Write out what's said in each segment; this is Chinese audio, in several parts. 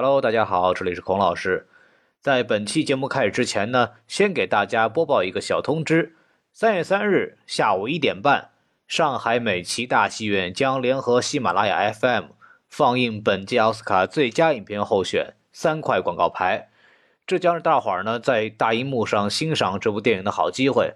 Hello，大家好，这里是孔老师。在本期节目开始之前呢，先给大家播报一个小通知：三月三日下午一点半，上海美琪大戏院将联合喜马拉雅 FM 放映本届奥斯卡最佳影片候选三块广告牌，这将是大伙儿呢在大荧幕上欣赏这部电影的好机会。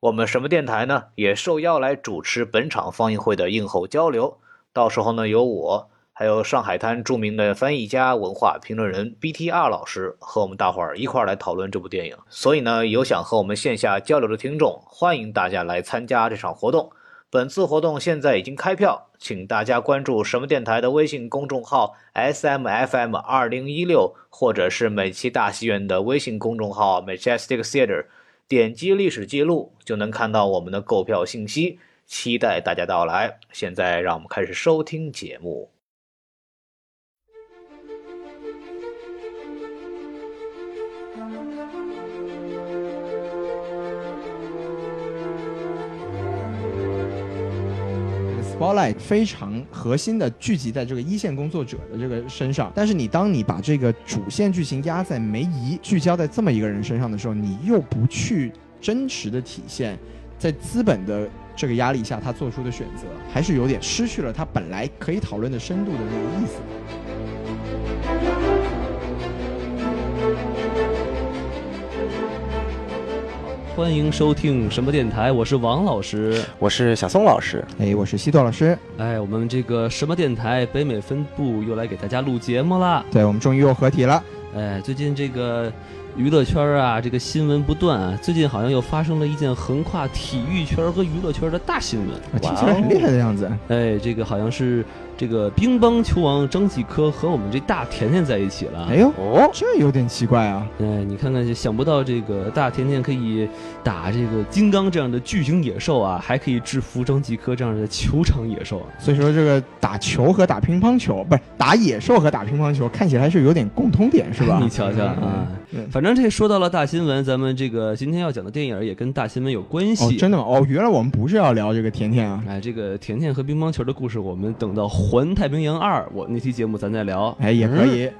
我们什么电台呢也受邀来主持本场放映会的映后交流，到时候呢有我。还有上海滩著名的翻译家、文化评论人 BTR 老师和我们大伙儿一块儿来讨论这部电影。所以呢，有想和我们线下交流的听众，欢迎大家来参加这场活动。本次活动现在已经开票，请大家关注什么电台的微信公众号 SMFM 二零一六，或者是美琪大戏院的微信公众号 Majestic Theater，点击历史记录就能看到我们的购票信息。期待大家到来。现在让我们开始收听节目。Spotlight 非常核心的聚集在这个一线工作者的这个身上，但是你当你把这个主线剧情压在梅姨，聚焦在这么一个人身上的时候，你又不去真实的体现，在资本的这个压力下他做出的选择，还是有点失去了他本来可以讨论的深度的那个意思。欢迎收听什么电台？我是王老师，我是小松老师，哎，我是西多老师。哎，我们这个什么电台北美分部又来给大家录节目了。对，我们终于又合体了。哎，最近这个娱乐圈啊，这个新闻不断啊。最近好像又发生了一件横跨体育圈和娱乐圈的大新闻，听起来很厉害的样子。哎，这个好像是。这个乒乓球王张继科和我们这大甜甜在一起了。哎呦，哦，这有点奇怪啊！哎，你看看，想不到这个大甜甜可以打这个金刚这样的巨型野兽啊，还可以制服张继科这样的球场野兽。所以说，这个打球和打乒乓球，不是打野兽和打乒乓球，看起来是有点共通点，是吧？你瞧瞧啊，反正这说到了大新闻，咱们这个今天要讲的电影也跟大新闻有关系。真的吗？哦，原来我们不是要聊这个甜甜啊！哎，这个甜甜和乒乓球的故事，我们等到。环太平洋二，我那期节目咱再聊，哎，也可以。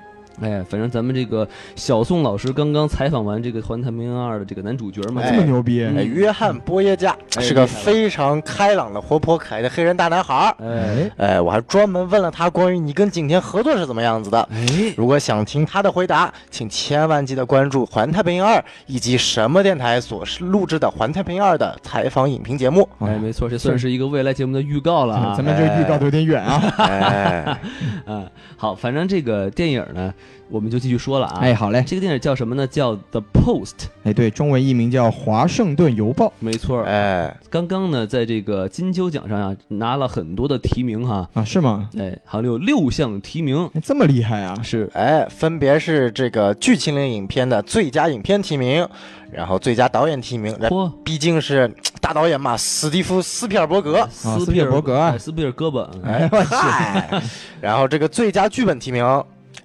哎，反正咱们这个小宋老师刚刚采访完这个《环太平洋二》的这个男主角嘛，这么牛逼！哎，约翰·波耶加是个非常开朗的、活泼可爱的黑人大男孩。哎，哎，我还专门问了他关于你跟景甜合作是怎么样子的。哎，如果想听他的回答，请千万记得关注《环太平洋二》以及什么电台所录制的《环太平洋二》的采访影评节目。哎，没错，这算是一个未来节目的预告了啊！咱们这个预告的有点远啊。哎，嗯，好，反正这个电影呢。我们就继续说了啊！哎，好嘞，这个电影叫什么呢？叫《The Post》。哎，对，中文译名叫《华盛顿邮报》。没错，哎，刚刚呢，在这个金球奖上啊，拿了很多的提名哈。啊，是吗？哎，好像有六项提名，这么厉害啊！是，哎，分别是这个剧情类影片的最佳影片提名，然后最佳导演提名。嚯，毕竟是大导演嘛，史蒂夫·斯皮尔伯格。斯皮尔伯格，斯皮尔胳膊。哎，我去。然后这个最佳剧本提名。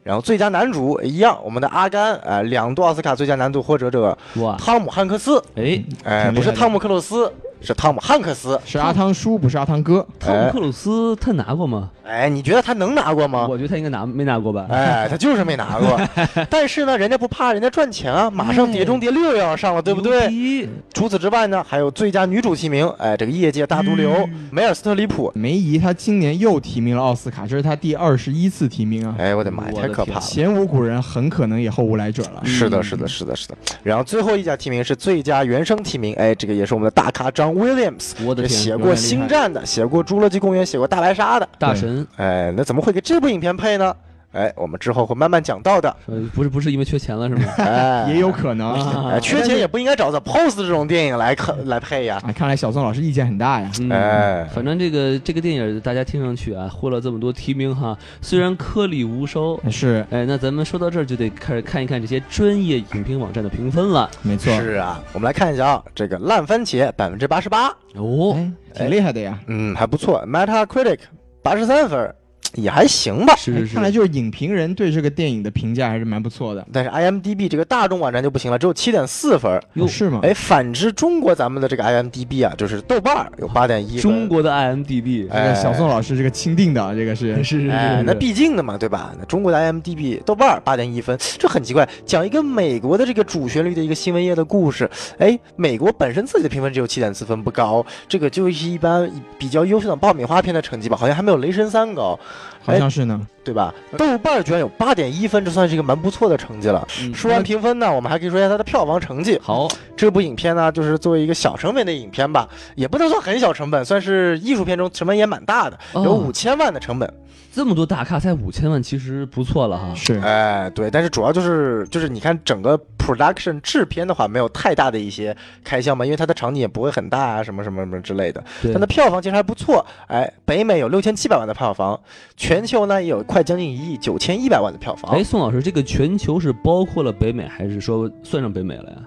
然后最佳男主一样，我们的阿甘，呃，两度奥斯卡最佳男主获得者，汤姆汉克斯，哎，哎，不是汤姆克鲁斯。是汤姆汉克斯，是阿汤叔，不是阿汤哥。汤姆克鲁斯他拿过吗？哎，你觉得他能拿过吗？我觉得他应该拿，没拿过吧？哎，他就是没拿过。但是呢，人家不怕，人家赚钱啊，马上《碟中谍六》要上了，对不对？除此之外呢，还有最佳女主提名，哎，这个业界大毒瘤梅尔斯特里普梅姨，她今年又提名了奥斯卡，这是她第二十一次提名啊！哎，我的妈呀，太可怕了！前无古人，很可能也后无来者了。是的，是的，是的，是的。然后最后一家提名是最佳原声提名，哎，这个也是我们的大咖张 Williams。写过《星战》的，写过《侏罗纪公园》，写过《大白鲨》的大神，哎，那怎么会给这部影片配呢？哎，我们之后会慢慢讲到的。不是不是因为缺钱了是吗？哎，也有可能。哎，缺钱也不应该找 The Post 这种电影来来配呀。看来小宋老师意见很大呀。哎，反正这个这个电影大家听上去啊，获了这么多提名哈，虽然颗粒无收。是。哎，那咱们说到这儿就得开始看一看这些专业影评网站的评分了。没错。是啊，我们来看一下啊，这个烂番茄百分之八十八哦，挺厉害的呀。嗯，还不错。Metacritic 八十三分。也还行吧。是是是，看来就是影评人对这个电影的评价还是蛮不错的。但是 IMDB 这个大众网站就不行了，只有七点四分。哟，是吗？哎，反之中国咱们的这个 IMDB 啊，就是豆瓣有八点一。中国的 IMDB，这个小宋老师这个钦定的，这个是 是是是。那毕竟的嘛，对吧？那中国的 IMDB 豆瓣八点一分，这很奇怪。讲一个美国的这个主旋律的一个新闻业的故事，哎，美国本身自己的评分只有七点四分，不高。这个就是一般比较优秀的爆米花片的成绩吧，好像还没有《雷神三》高。好像是呢，对吧？豆瓣居然有八点一分，这算是一个蛮不错的成绩了。说完评分呢，我们还可以说一下它的票房成绩。好，这部影片呢，就是作为一个小成本的影片吧，也不能说很小成本，算是艺术片中成本也蛮大的，有五千万的成本。这么多大咖才五千万，其实不错了哈。是，哎，对，但是主要就是就是你看整个 production 制片的话，没有太大的一些开销嘛，因为它的场景也不会很大啊，什么什么什么之类的。它的票房其实还不错，哎，北美有六千七百万的票房，全球呢也有快将近一亿九千一百万的票房。哎，宋老师，这个全球是包括了北美，还是说算上北美了呀？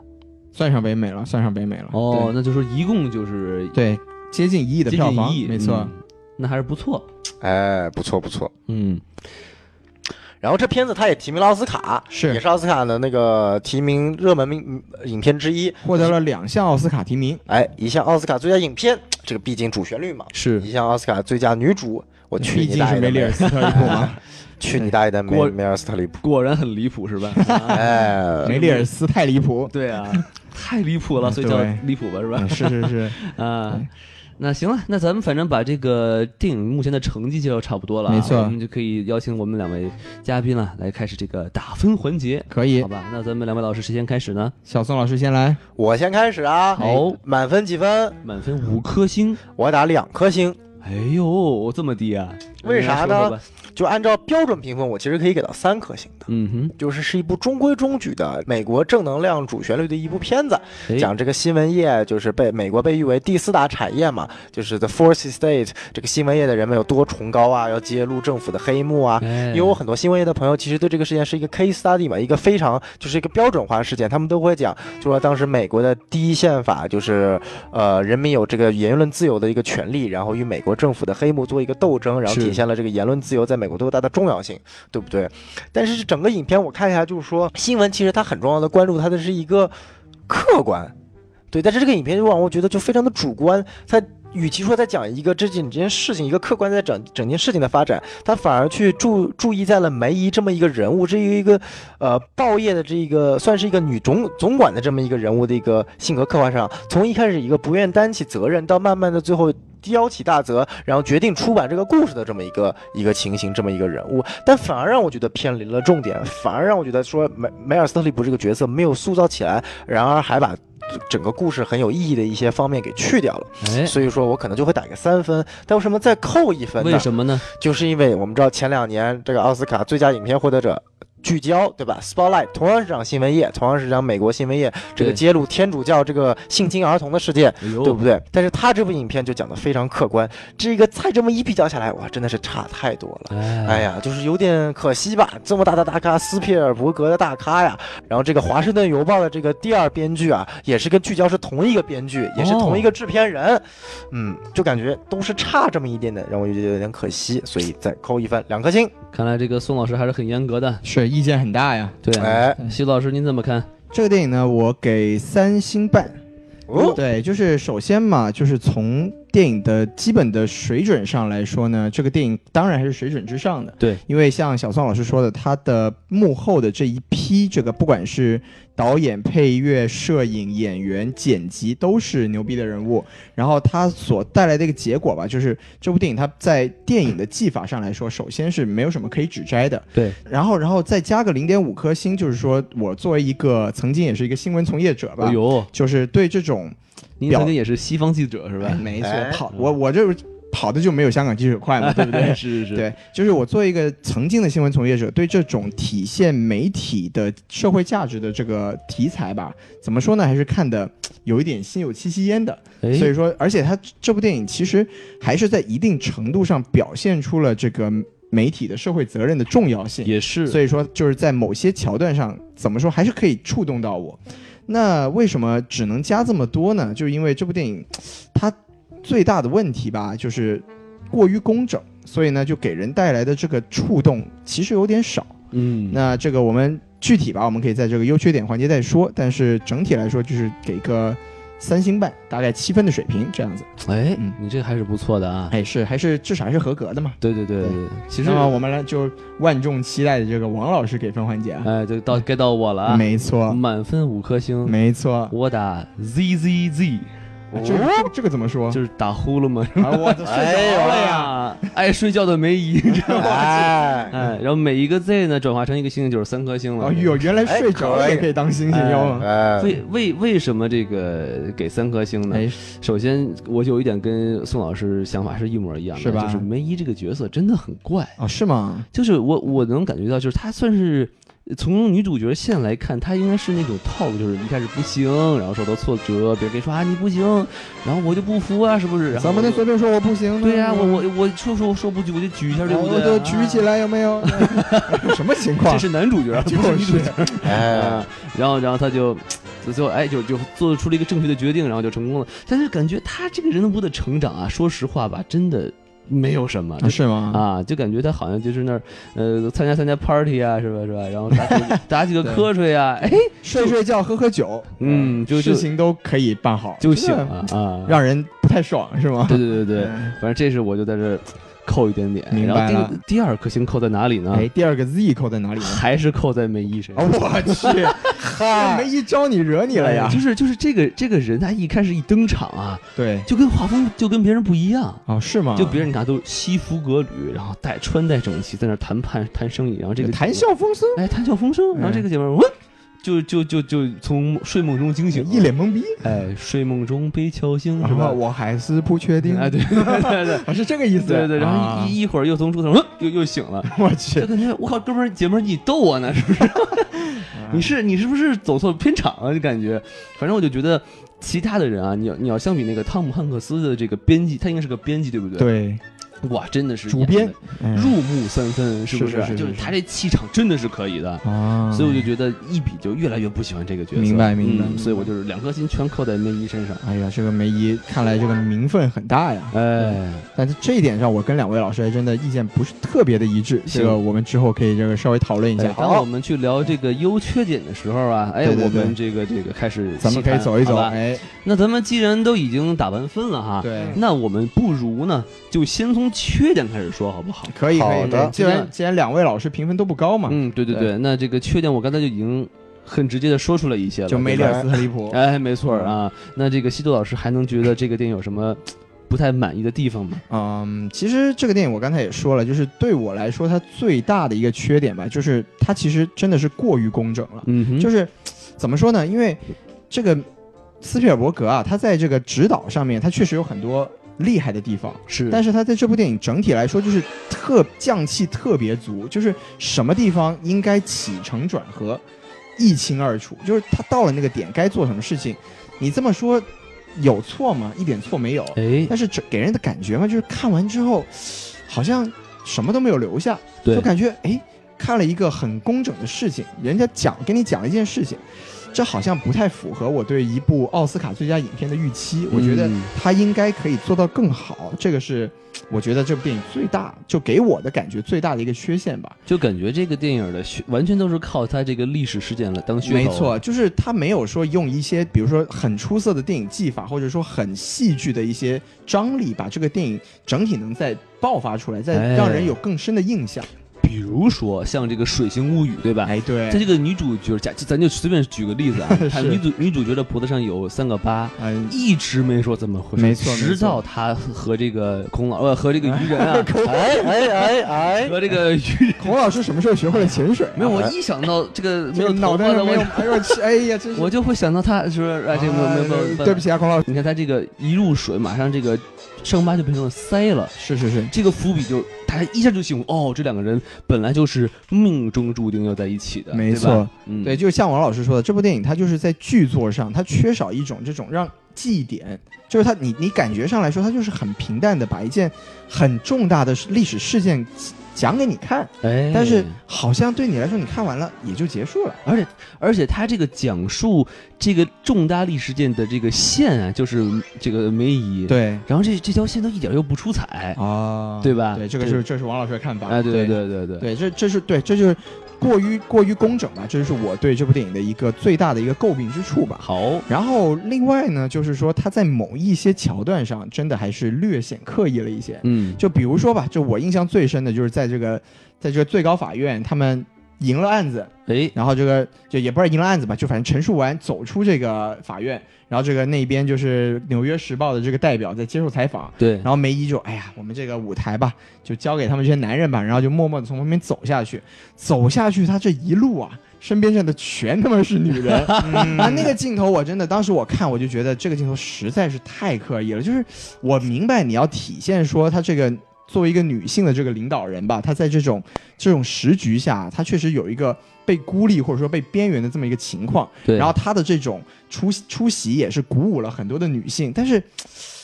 算上北美了，算上北美了。哦，那就说一共就是对接近一亿的票房，没错。那还是不错，哎，不错不错，嗯。然后这片子他也提名了奥斯卡，是也是奥斯卡的那个提名热门名影片之一，获得了两项奥斯卡提名。哎，一项奥斯卡最佳影片，这个毕竟主旋律嘛，是一项奥斯卡最佳女主。我去你大爷！梅丽尔斯特里普吗？去你大爷的梅梅尔斯特里普，果然很离谱是吧？哎，梅丽尔斯太离谱，对啊，太离谱了，所以叫离谱吧是吧？是是是 啊。那行了，那咱们反正把这个电影目前的成绩介绍差不多了，没错，我们就可以邀请我们两位嘉宾了，来开始这个打分环节，可以？好吧，那咱们两位老师谁先开始呢？小宋老师先来，我先开始啊。好，满分几分？满分五颗星，我打两颗星。哎呦，这么低啊？为啥呢？就按照标准评分，我其实可以给到三颗星的。嗯哼，就是是一部中规中矩的美国正能量主旋律的一部片子，讲这个新闻业就是被美国被誉为第四大产业嘛，就是 The Fourth Estate 这个新闻业的人们有多崇高啊，要揭露政府的黑幕啊。因为我很多新闻业的朋友其实对这个事件是一个 case study 嘛，一个非常就是一个标准化事件，他们都会讲，就说当时美国的第一宪法就是呃人民有这个言论自由的一个权利，然后与美国政府的黑幕做一个斗争，然后体现了这个言论自由在美。美国都有大的重要性，对不对？但是整个影片我看一下，就是说新闻其实它很重要的关注它的是一个客观，对。但是这个影片就让我觉得就非常的主观，它与其说在讲一个这整件事情一个客观在整整件事情的发展，它反而去注注意在了梅姨这么一个人物，这一个呃报业的这一个算是一个女总总管的这么一个人物的一个性格刻画上，从一开始一个不愿担起责任，到慢慢的最后。腰起大责，然后决定出版这个故事的这么一个一个情形，这么一个人物，但反而让我觉得偏离了重点，反而让我觉得说梅梅尔斯特利普这个角色没有塑造起来，然而还把整个故事很有意义的一些方面给去掉了。哎，所以说我可能就会打个三分。但为什么再扣一分呢？为什么呢？就是因为我们知道前两年这个奥斯卡最佳影片获得者。聚焦对吧？Spotlight 同样是讲新闻业，同样是讲美国新闻业这个揭露天主教这个性侵儿童的事件，对不对？但是他这部影片就讲的非常客观，这个再这么一比较下来，哇，真的是差太多了。哎呀，就是有点可惜吧。这么大的大咖，斯皮尔伯格的大咖呀，然后这个华盛顿邮报的这个第二编剧啊，也是跟聚焦是同一个编剧，也是同一个制片人，嗯，就感觉都是差这么一点点，让我觉得有点可惜，所以再扣一分，两颗星。看来这个宋老师还是很严格的，是意见很大呀。对，哎，徐老师您怎么看这个电影呢？我给三星半。哦，对，就是首先嘛，就是从。电影的基本的水准上来说呢，这个电影当然还是水准之上的。对，因为像小宋老师说的，他的幕后的这一批，这个不管是导演、配乐、摄影、演员、剪辑，都是牛逼的人物。然后他所带来的一个结果吧，就是这部电影它在电影的技法上来说，首先是没有什么可以指摘的。对，然后然后再加个零点五颗星，就是说我作为一个曾经也是一个新闻从业者吧，就是对这种。您曾经也是西方记者是吧？没错，跑我我这跑的就没有香港记者快嘛，对不对？是是是，对，就是我作为一个曾经的新闻从业者，对这种体现媒体的社会价值的这个题材吧，怎么说呢？还是看的有一点心有戚戚焉的。所以说，而且他这部电影其实还是在一定程度上表现出了这个媒体的社会责任的重要性。也是，所以说就是在某些桥段上，怎么说还是可以触动到我。那为什么只能加这么多呢？就是因为这部电影，它最大的问题吧，就是过于工整。所以呢，就给人带来的这个触动其实有点少。嗯，那这个我们具体吧，我们可以在这个优缺点环节再说。但是整体来说，就是给个三星半，大概七分的水平这样子。哎，嗯你这个还是不错的啊。哎，是还是至少还是合格的嘛？对对对对。其实我们来就万众期待的这个王老师给分环节啊。哎，就到该到我了啊。没错，满分五颗星。没错，我打 Z Z Z。这个这个这个怎么说？就是打呼噜嘛。我睡着了呀！爱睡觉的梅姨，哎哎，然后每一个 Z 呢转化成一个星星就是三颗星了。哎呦，原来睡着了也可以当星星用。为为为什么这个给三颗星呢？首先，我有一点跟宋老师想法是一模一样的，是吧？就是梅姨这个角色真的很怪啊，是吗？就是我我能感觉到，就是她算是。从女主角线来看，她应该是那种套路，就是一开始不行，然后受到挫折，别人跟你说啊你不行，然后我就不服啊，是不是？怎么能随便说我不行？对呀，我我我说说说不举我就举一下，对不对？举起来有没有？什么情况？这是男主角，不是女主角。哎，然后然后他就最后哎就就做出了一个正确的决定，然后就成功了。但是感觉他这个人物的成长啊，说实话吧，真的。没有什么，是吗？啊，就感觉他好像就是那儿，呃，参加参加 party 啊，是吧？是吧？然后打 打几个瞌睡啊，哎，睡睡觉，喝喝酒，嗯，就事情都可以办好就行了啊，让人不太爽，是吗？对对对 对，反正这是我就在这。扣一点点，明白了。第二颗星扣在哪里呢？哎，第二个 Z 扣在哪里呢？还是扣在梅姨身上。我去，梅姨招你惹你了呀？就是就是这个这个人，他一开始一登场啊，对，就跟画风就跟别人不一样啊，是吗？就别人你看都西服革履，然后带穿戴整齐，在那谈判谈生意，然后这个谈笑风生，哎，谈笑风生，然后这个姐妹问。就就就就从睡梦中惊醒，一脸懵逼。哎，睡梦中被敲醒是吧？我还是不确定。哎，对对对，我 是这个意思。对对，然后一一会儿又从床上又又醒了。我去，就感觉我靠，哥们儿姐们儿，你逗我呢是不是？你是你是不是走错片场了？就感觉，反正我就觉得其他的人啊，你要你要相比那个汤姆汉克斯的这个编辑，他应该是个编辑对不对？对。哇，真的是主编入木三分，是不是？就是他这气场真的是可以的啊，所以我就觉得一比就越来越不喜欢这个角色。明白明白，所以我就是两颗心全扣在梅姨身上。哎呀，这个梅姨看来这个名分很大呀。哎，但是这一点上，我跟两位老师还真的意见不是特别的一致。这个我们之后可以这个稍微讨论一下。当我们去聊这个优缺点的时候啊，哎，我们这个这个开始，咱们可以走一走。哎，那咱们既然都已经打完分了哈，对，那我们不如呢，就先从缺点开始。说好不好？可以，可以的。既然既然两位老师评分都不高嘛，嗯，对对对。那这个缺点我刚才就已经很直接的说出了一些了，就梅里尔斯和离谱。哎，没错啊。那这个西多老师还能觉得这个电影有什么不太满意的地方吗？嗯，其实这个电影我刚才也说了，就是对我来说它最大的一个缺点吧，就是它其实真的是过于工整了。嗯，就是怎么说呢？因为这个斯皮尔伯格啊，他在这个指导上面，他确实有很多。厉害的地方是，但是他在这部电影整体来说就是特匠气特别足，就是什么地方应该起承转合一清二楚，就是他到了那个点该做什么事情，你这么说有错吗？一点错没有。哎，但是这给人的感觉嘛，就是看完之后好像什么都没有留下，就感觉哎看了一个很工整的事情，人家讲给你讲了一件事情。这好像不太符合我对一部奥斯卡最佳影片的预期。我觉得它应该可以做到更好，这个是我觉得这部电影最大就给我的感觉最大的一个缺陷吧。就感觉这个电影的完全都是靠它这个历史事件来当噱头。没错，就是它没有说用一些比如说很出色的电影技法，或者说很戏剧的一些张力，把这个电影整体能再爆发出来，再让人有更深的印象。比如说像这个《水形物语》，对吧？哎，对。他这个女主角，假咱就随便举个例子啊，她女主女主角的脖子上有三个疤，一直没说怎么回事，没错。直到她和这个孔老呃和这个鱼人啊，哎哎哎哎，和这个 鱼孔老师什么时候学会了潜水？没有，我一想到这个没有脑袋没有，哎呦我，哎呀，真是，我就会想到他是不是哎？这个没有没有，对不起啊，孔老师，你看他这个一入水，马上这个。伤疤就变成了腮了，是是是，这个伏笔就大家一下就醒悟，哦，这两个人本来就是命中注定要在一起的，没错，嗯。对，就是像王老师说的，这部电影它就是在剧作上，它缺少一种这种让记忆点，就是它你你感觉上来说，它就是很平淡的把一件很重大的历史事件讲给你看，哎，但是好像对你来说，你看完了也就结束了。而且，而且他这个讲述这个重大历史事件的这个线啊，就是这个梅姨，对，然后这这条线都一点又不出彩啊，对吧？对，这个是这是王老师的看法。哎，对对对对对，这这是对，这就是。过于过于工整吧，这就是我对这部电影的一个最大的一个诟病之处吧。好，然后另外呢，就是说他在某一些桥段上，真的还是略显刻意了一些。嗯，就比如说吧，就我印象最深的就是在这个，在这个最高法院，他们赢了案子，哎，然后这个就也不是赢了案子吧，就反正陈述完走出这个法院。然后这个那边就是《纽约时报》的这个代表在接受采访，对。然后梅姨就哎呀，我们这个舞台吧，就交给他们这些男人吧。然后就默默的从旁边走下去，走下去，他这一路啊，身边站的全他妈是女人啊！那个镜头我真的，当时我看我就觉得这个镜头实在是太刻意了。就是我明白你要体现说他这个。作为一个女性的这个领导人吧，她在这种这种时局下，她确实有一个被孤立或者说被边缘的这么一个情况。对。然后她的这种出出席也是鼓舞了很多的女性。但是，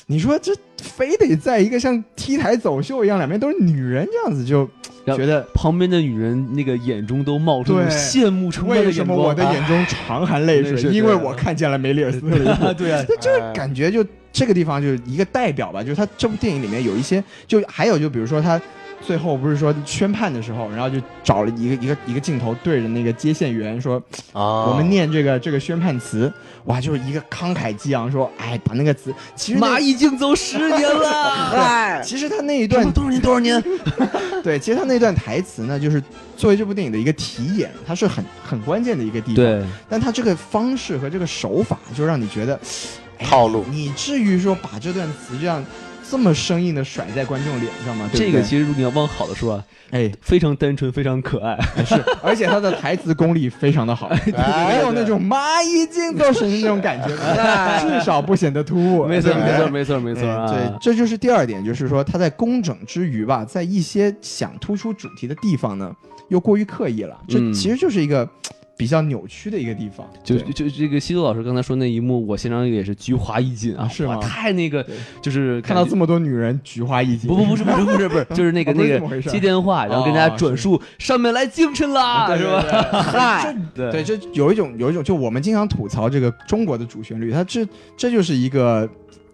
你说这非得在一个像 T 台走秀一样，两边都是女人这样子，就觉得旁边的女人那个眼中都冒出羡慕崇拜的为什么我的眼中常含泪水？因为我看见了梅丽尔斯特雷 对啊，就是感觉就。这个地方就是一个代表吧，就是他这部电影里面有一些，就还有就比如说他最后不是说宣判的时候，然后就找了一个一个一个镜头对着那个接线员说，啊，我们念这个这个宣判词，哇，就是一个慷慨激昂说，哎，把那个词，其实马已经走十年了，哎。其实他那一段多少年多少年，对，其实他那段台词呢，就是作为这部电影的一个题眼，它是很很关键的一个地方，对，但他这个方式和这个手法，就让你觉得。套路，你至于说把这段词这样这么生硬的甩在观众脸上吗？这个其实你要往好的说啊，哎，非常单纯，非常可爱，是，而且他的台词功力非常的好，没有那种蚂蚁精走神的那种感觉，至少不显得突兀。没错，没错，没错，没错。对，这就是第二点，就是说他在工整之余吧，在一些想突出主题的地方呢，又过于刻意了。这其实就是一个。比较扭曲的一个地方，就就这个西多老师刚才说那一幕，我现场也是菊花一紧啊，是吗？太那个，就是看到这么多女人菊花一紧，不不不是不是不是不是，就是那个那个接电话，然后跟大家转述上面来精神啦，是吧？嗨，对，就有一种有一种，就我们经常吐槽这个中国的主旋律，它这这就是一个。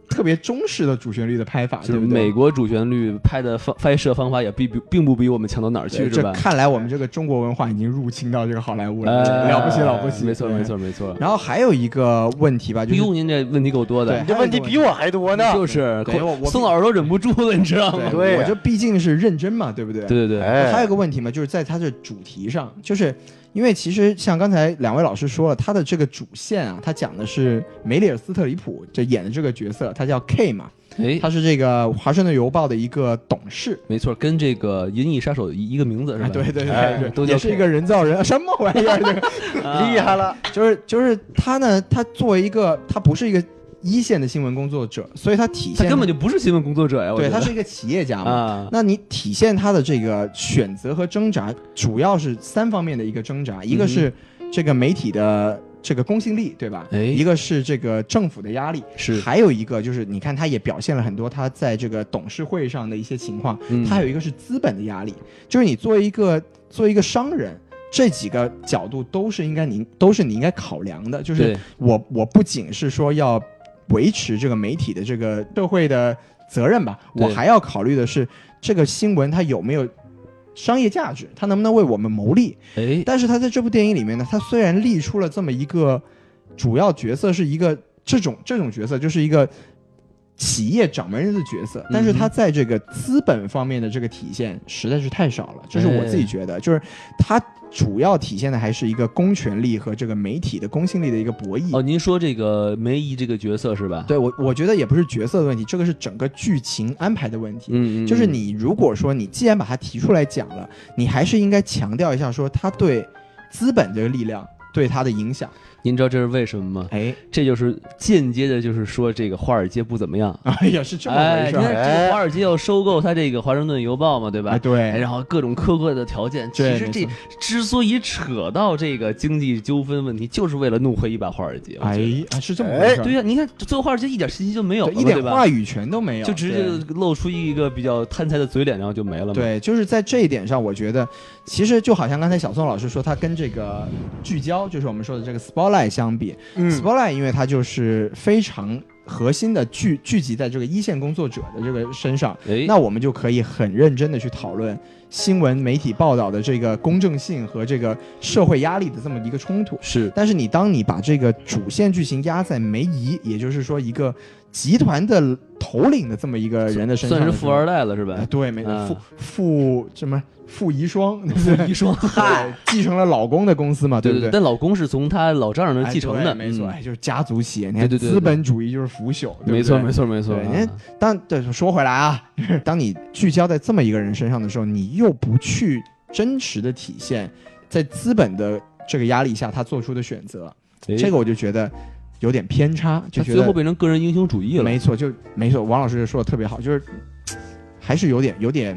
特别中式的主旋律的拍法，就是美国主旋律拍的方拍摄方法也并并不比我们强到哪儿去，是吧？看来我们这个中国文化已经入侵到这个好莱坞了，了不起了不起！没错没错没错。然后还有一个问题吧，就哟，您这问题够多的，这问题比我还多呢。就是，宋老师都忍不住了，你知道吗？对，我这毕竟是认真嘛，对不对？对对对。还有个问题嘛，就是在它的主题上，就是。因为其实像刚才两位老师说了，他的这个主线啊，他讲的是梅里尔斯特里普这演的这个角色，他叫 K 嘛，哎，他是这个华盛顿邮报的一个董事，没错，跟这个银翼杀手一个名字是吧？对对对，都也是一个人造人，什么玩意儿？这个 厉害了，就是就是他呢，他作为一个，他不是一个。一线的新闻工作者，所以他体现他根本就不是新闻工作者呀。对他是一个企业家嘛。那你体现他的这个选择和挣扎，主要是三方面的一个挣扎：一个是这个媒体的这个公信力，对吧？哎，一个是这个政府的压力，是。还有一个就是，你看他也表现了很多他在这个董事会上的一些情况。嗯。他有一个是资本的压力，就是你作为一个作为一个商人，这几个角度都是应该你都是你应该考量的。就是我我不仅是说要。维持这个媒体的这个社会的责任吧，我还要考虑的是这个新闻它有没有商业价值，它能不能为我们谋利？哎，但是他在这部电影里面呢，他虽然立出了这么一个主要角色是一个这种这种角色，就是一个企业掌门人的角色，但是他在这个资本方面的这个体现实在是太少了，这是我自己觉得，就是他。主要体现的还是一个公权力和这个媒体的公信力的一个博弈。哦，您说这个梅姨这个角色是吧？对我，我觉得也不是角色的问题，这个是整个剧情安排的问题。嗯嗯，就是你如果说你既然把它提出来讲了，你还是应该强调一下，说他对资本这个力量对他的影响。您知道这是为什么吗？哎，这就是间接的，就是说这个华尔街不怎么样。哎呀，是这么回事。你看，这个华尔街要收购他这个华盛顿邮报嘛，对吧？对。然后各种苛刻的条件，其实这之所以扯到这个经济纠纷问题，就是为了怒回一把华尔街。哎，是这么回事。对呀，你看最后华尔街一点信息就没有，一点话语权都没有，就直接露出一个比较贪财的嘴脸，然后就没了。对，就是在这一点上，我觉得其实就好像刚才小宋老师说，他跟这个聚焦，就是我们说的这个 spotlight 相比。Spotlight，因为它就是非常核心的聚聚集在这个一线工作者的这个身上，那我们就可以很认真的去讨论新闻媒体报道的这个公正性和这个社会压力的这么一个冲突。是，但是你当你把这个主线剧情压在梅姨，也就是说一个集团的头领的这么一个人的身上，算是富二代了是吧？对，没错，富富什么？富遗孀，富遗孀，嗨，继承了老公的公司嘛，对不对？但老公是从他老丈人那继承的，没错，就是家族企业，对对对，资本主义就是腐朽，没错没错没错。你看，当对说回来啊，当你聚焦在这么一个人身上的时候，你又不去真实的体现，在资本的这个压力下他做出的选择，这个我就觉得有点偏差，就最后变成个人英雄主义了。没错，就没错，王老师说的特别好，就是还是有点有点。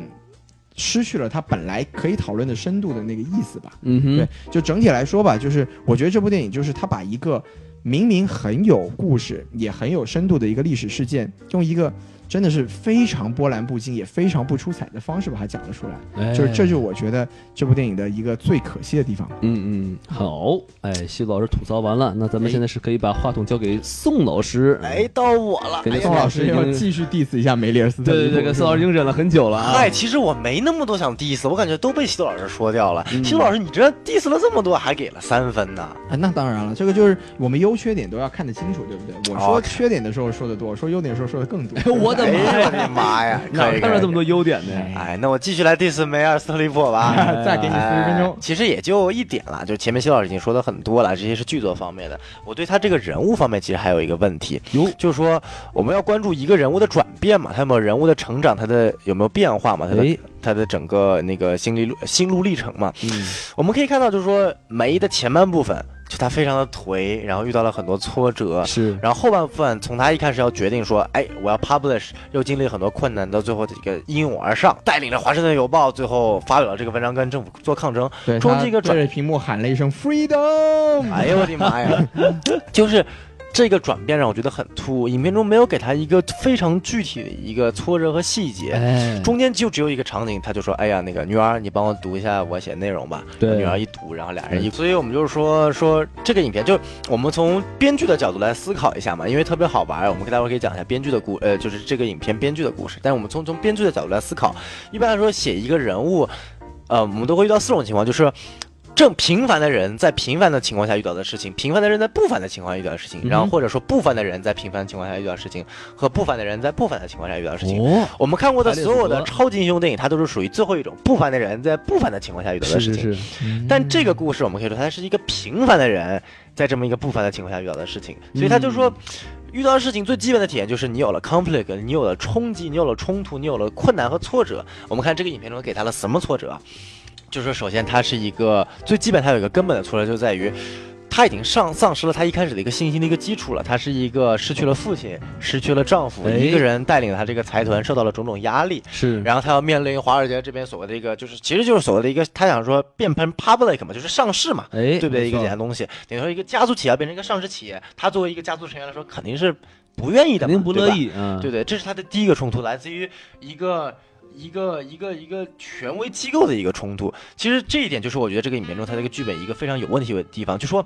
失去了他本来可以讨论的深度的那个意思吧。嗯哼，对，就整体来说吧，就是我觉得这部电影就是他把一个明明很有故事也很有深度的一个历史事件，用一个。真的是非常波澜不惊，也非常不出彩的方式把它讲了出来，就是这就是我觉得这部电影的一个最可惜的地方。嗯嗯，好，哎，西老师吐槽完了，那咱们现在是可以把话筒交给宋老师。哎，到我了，宋老师要继续 diss 一下梅丽尔斯特。对对对，宋老师已经忍了很久了啊。嗨，其实我没那么多想 diss，我感觉都被西老师说掉了。西老师，你这 diss 了这么多，还给了三分呢？啊，那当然了，这个就是我们优缺点都要看得清楚，对不对？我说缺点的时候说的多，说优点的时候说的更多。我的妈呀！我的妈呀！哪看了这么多优点呢？哎，那我继续来 diss 梅尔斯特利普吧。再给你四十分钟。其实也就一点了，就前面谢老师已经说的很多了，这些是剧作方面的。我对他这个人物方面，其实还有一个问题，就是说我们要关注一个人物的转变嘛，他有没有人物的成长，他的有没有变化嘛？他的他的整个那个心理路心路历程嘛？嗯，我们可以看到，就是说梅的前半部分。就他非常的颓，然后遇到了很多挫折，是。然后后半部分从他一开始要决定说，哎，我要 publish，又经历很多困难，到最后这个应勇而上，带领着华盛顿邮报，最后发表了这个文章跟政府做抗争。对，中间一个对着屏幕喊了一声 freedom，哎呦我的妈呀，就是。这个转变让我觉得很突兀，影片中没有给他一个非常具体的一个挫折和细节，中间就只有一个场景，他就说：“哎呀，那个女儿，你帮我读一下我写的内容吧。”女儿一读，然后俩人一，所以我们就是说说这个影片，就我们从编剧的角度来思考一下嘛，因为特别好玩，我们给大家可以讲一下编剧的故，呃，就是这个影片编剧的故事。但是我们从从编剧的角度来思考，一般来说写一个人物，呃，我们都会遇到四种情况，就是。正平凡的人在平凡的情况下遇到的事情，平凡的人在不凡的情况下遇到的事情，然后或者说不凡的人在平凡的情况下遇到的事情，和不凡的人在不凡的情况下遇到的事情。我们看过的所有的超级英雄电影，它都是属于最后一种不凡的人在不凡的情况下遇到的事情。是是是。但这个故事我们可以说，它是一个平凡的人在这么一个不凡的情况下遇到的事情。所以他就说，遇到的事情最基本的体验就是你有了 conflict，你有了冲击，你有了冲突，你有了困难和挫折。我们看这个影片中给他了什么挫折？就是首先，他是一个最基本，它有一个根本的挫折，就在于他已经丧丧失了他一开始的一个信心的一个基础了。他是一个失去了父亲，失去了丈夫，一个人带领他这个财团受到了种种压力。是，然后他要面临华尔街这边所谓的一个，就是其实就是所谓的一个，他想说变喷 public 嘛，就是上市嘛，哎，对不对？一个简单东西，等于说一个家族企业变成一个上市企业，他作为一个家族成员来说，肯定是不愿意的，肯定不乐意，嗯，对对，这是他的第一个冲突，来自于一个。一个一个一个权威机构的一个冲突，其实这一点就是我觉得这个影片中它这个剧本一个非常有问题的地方，就说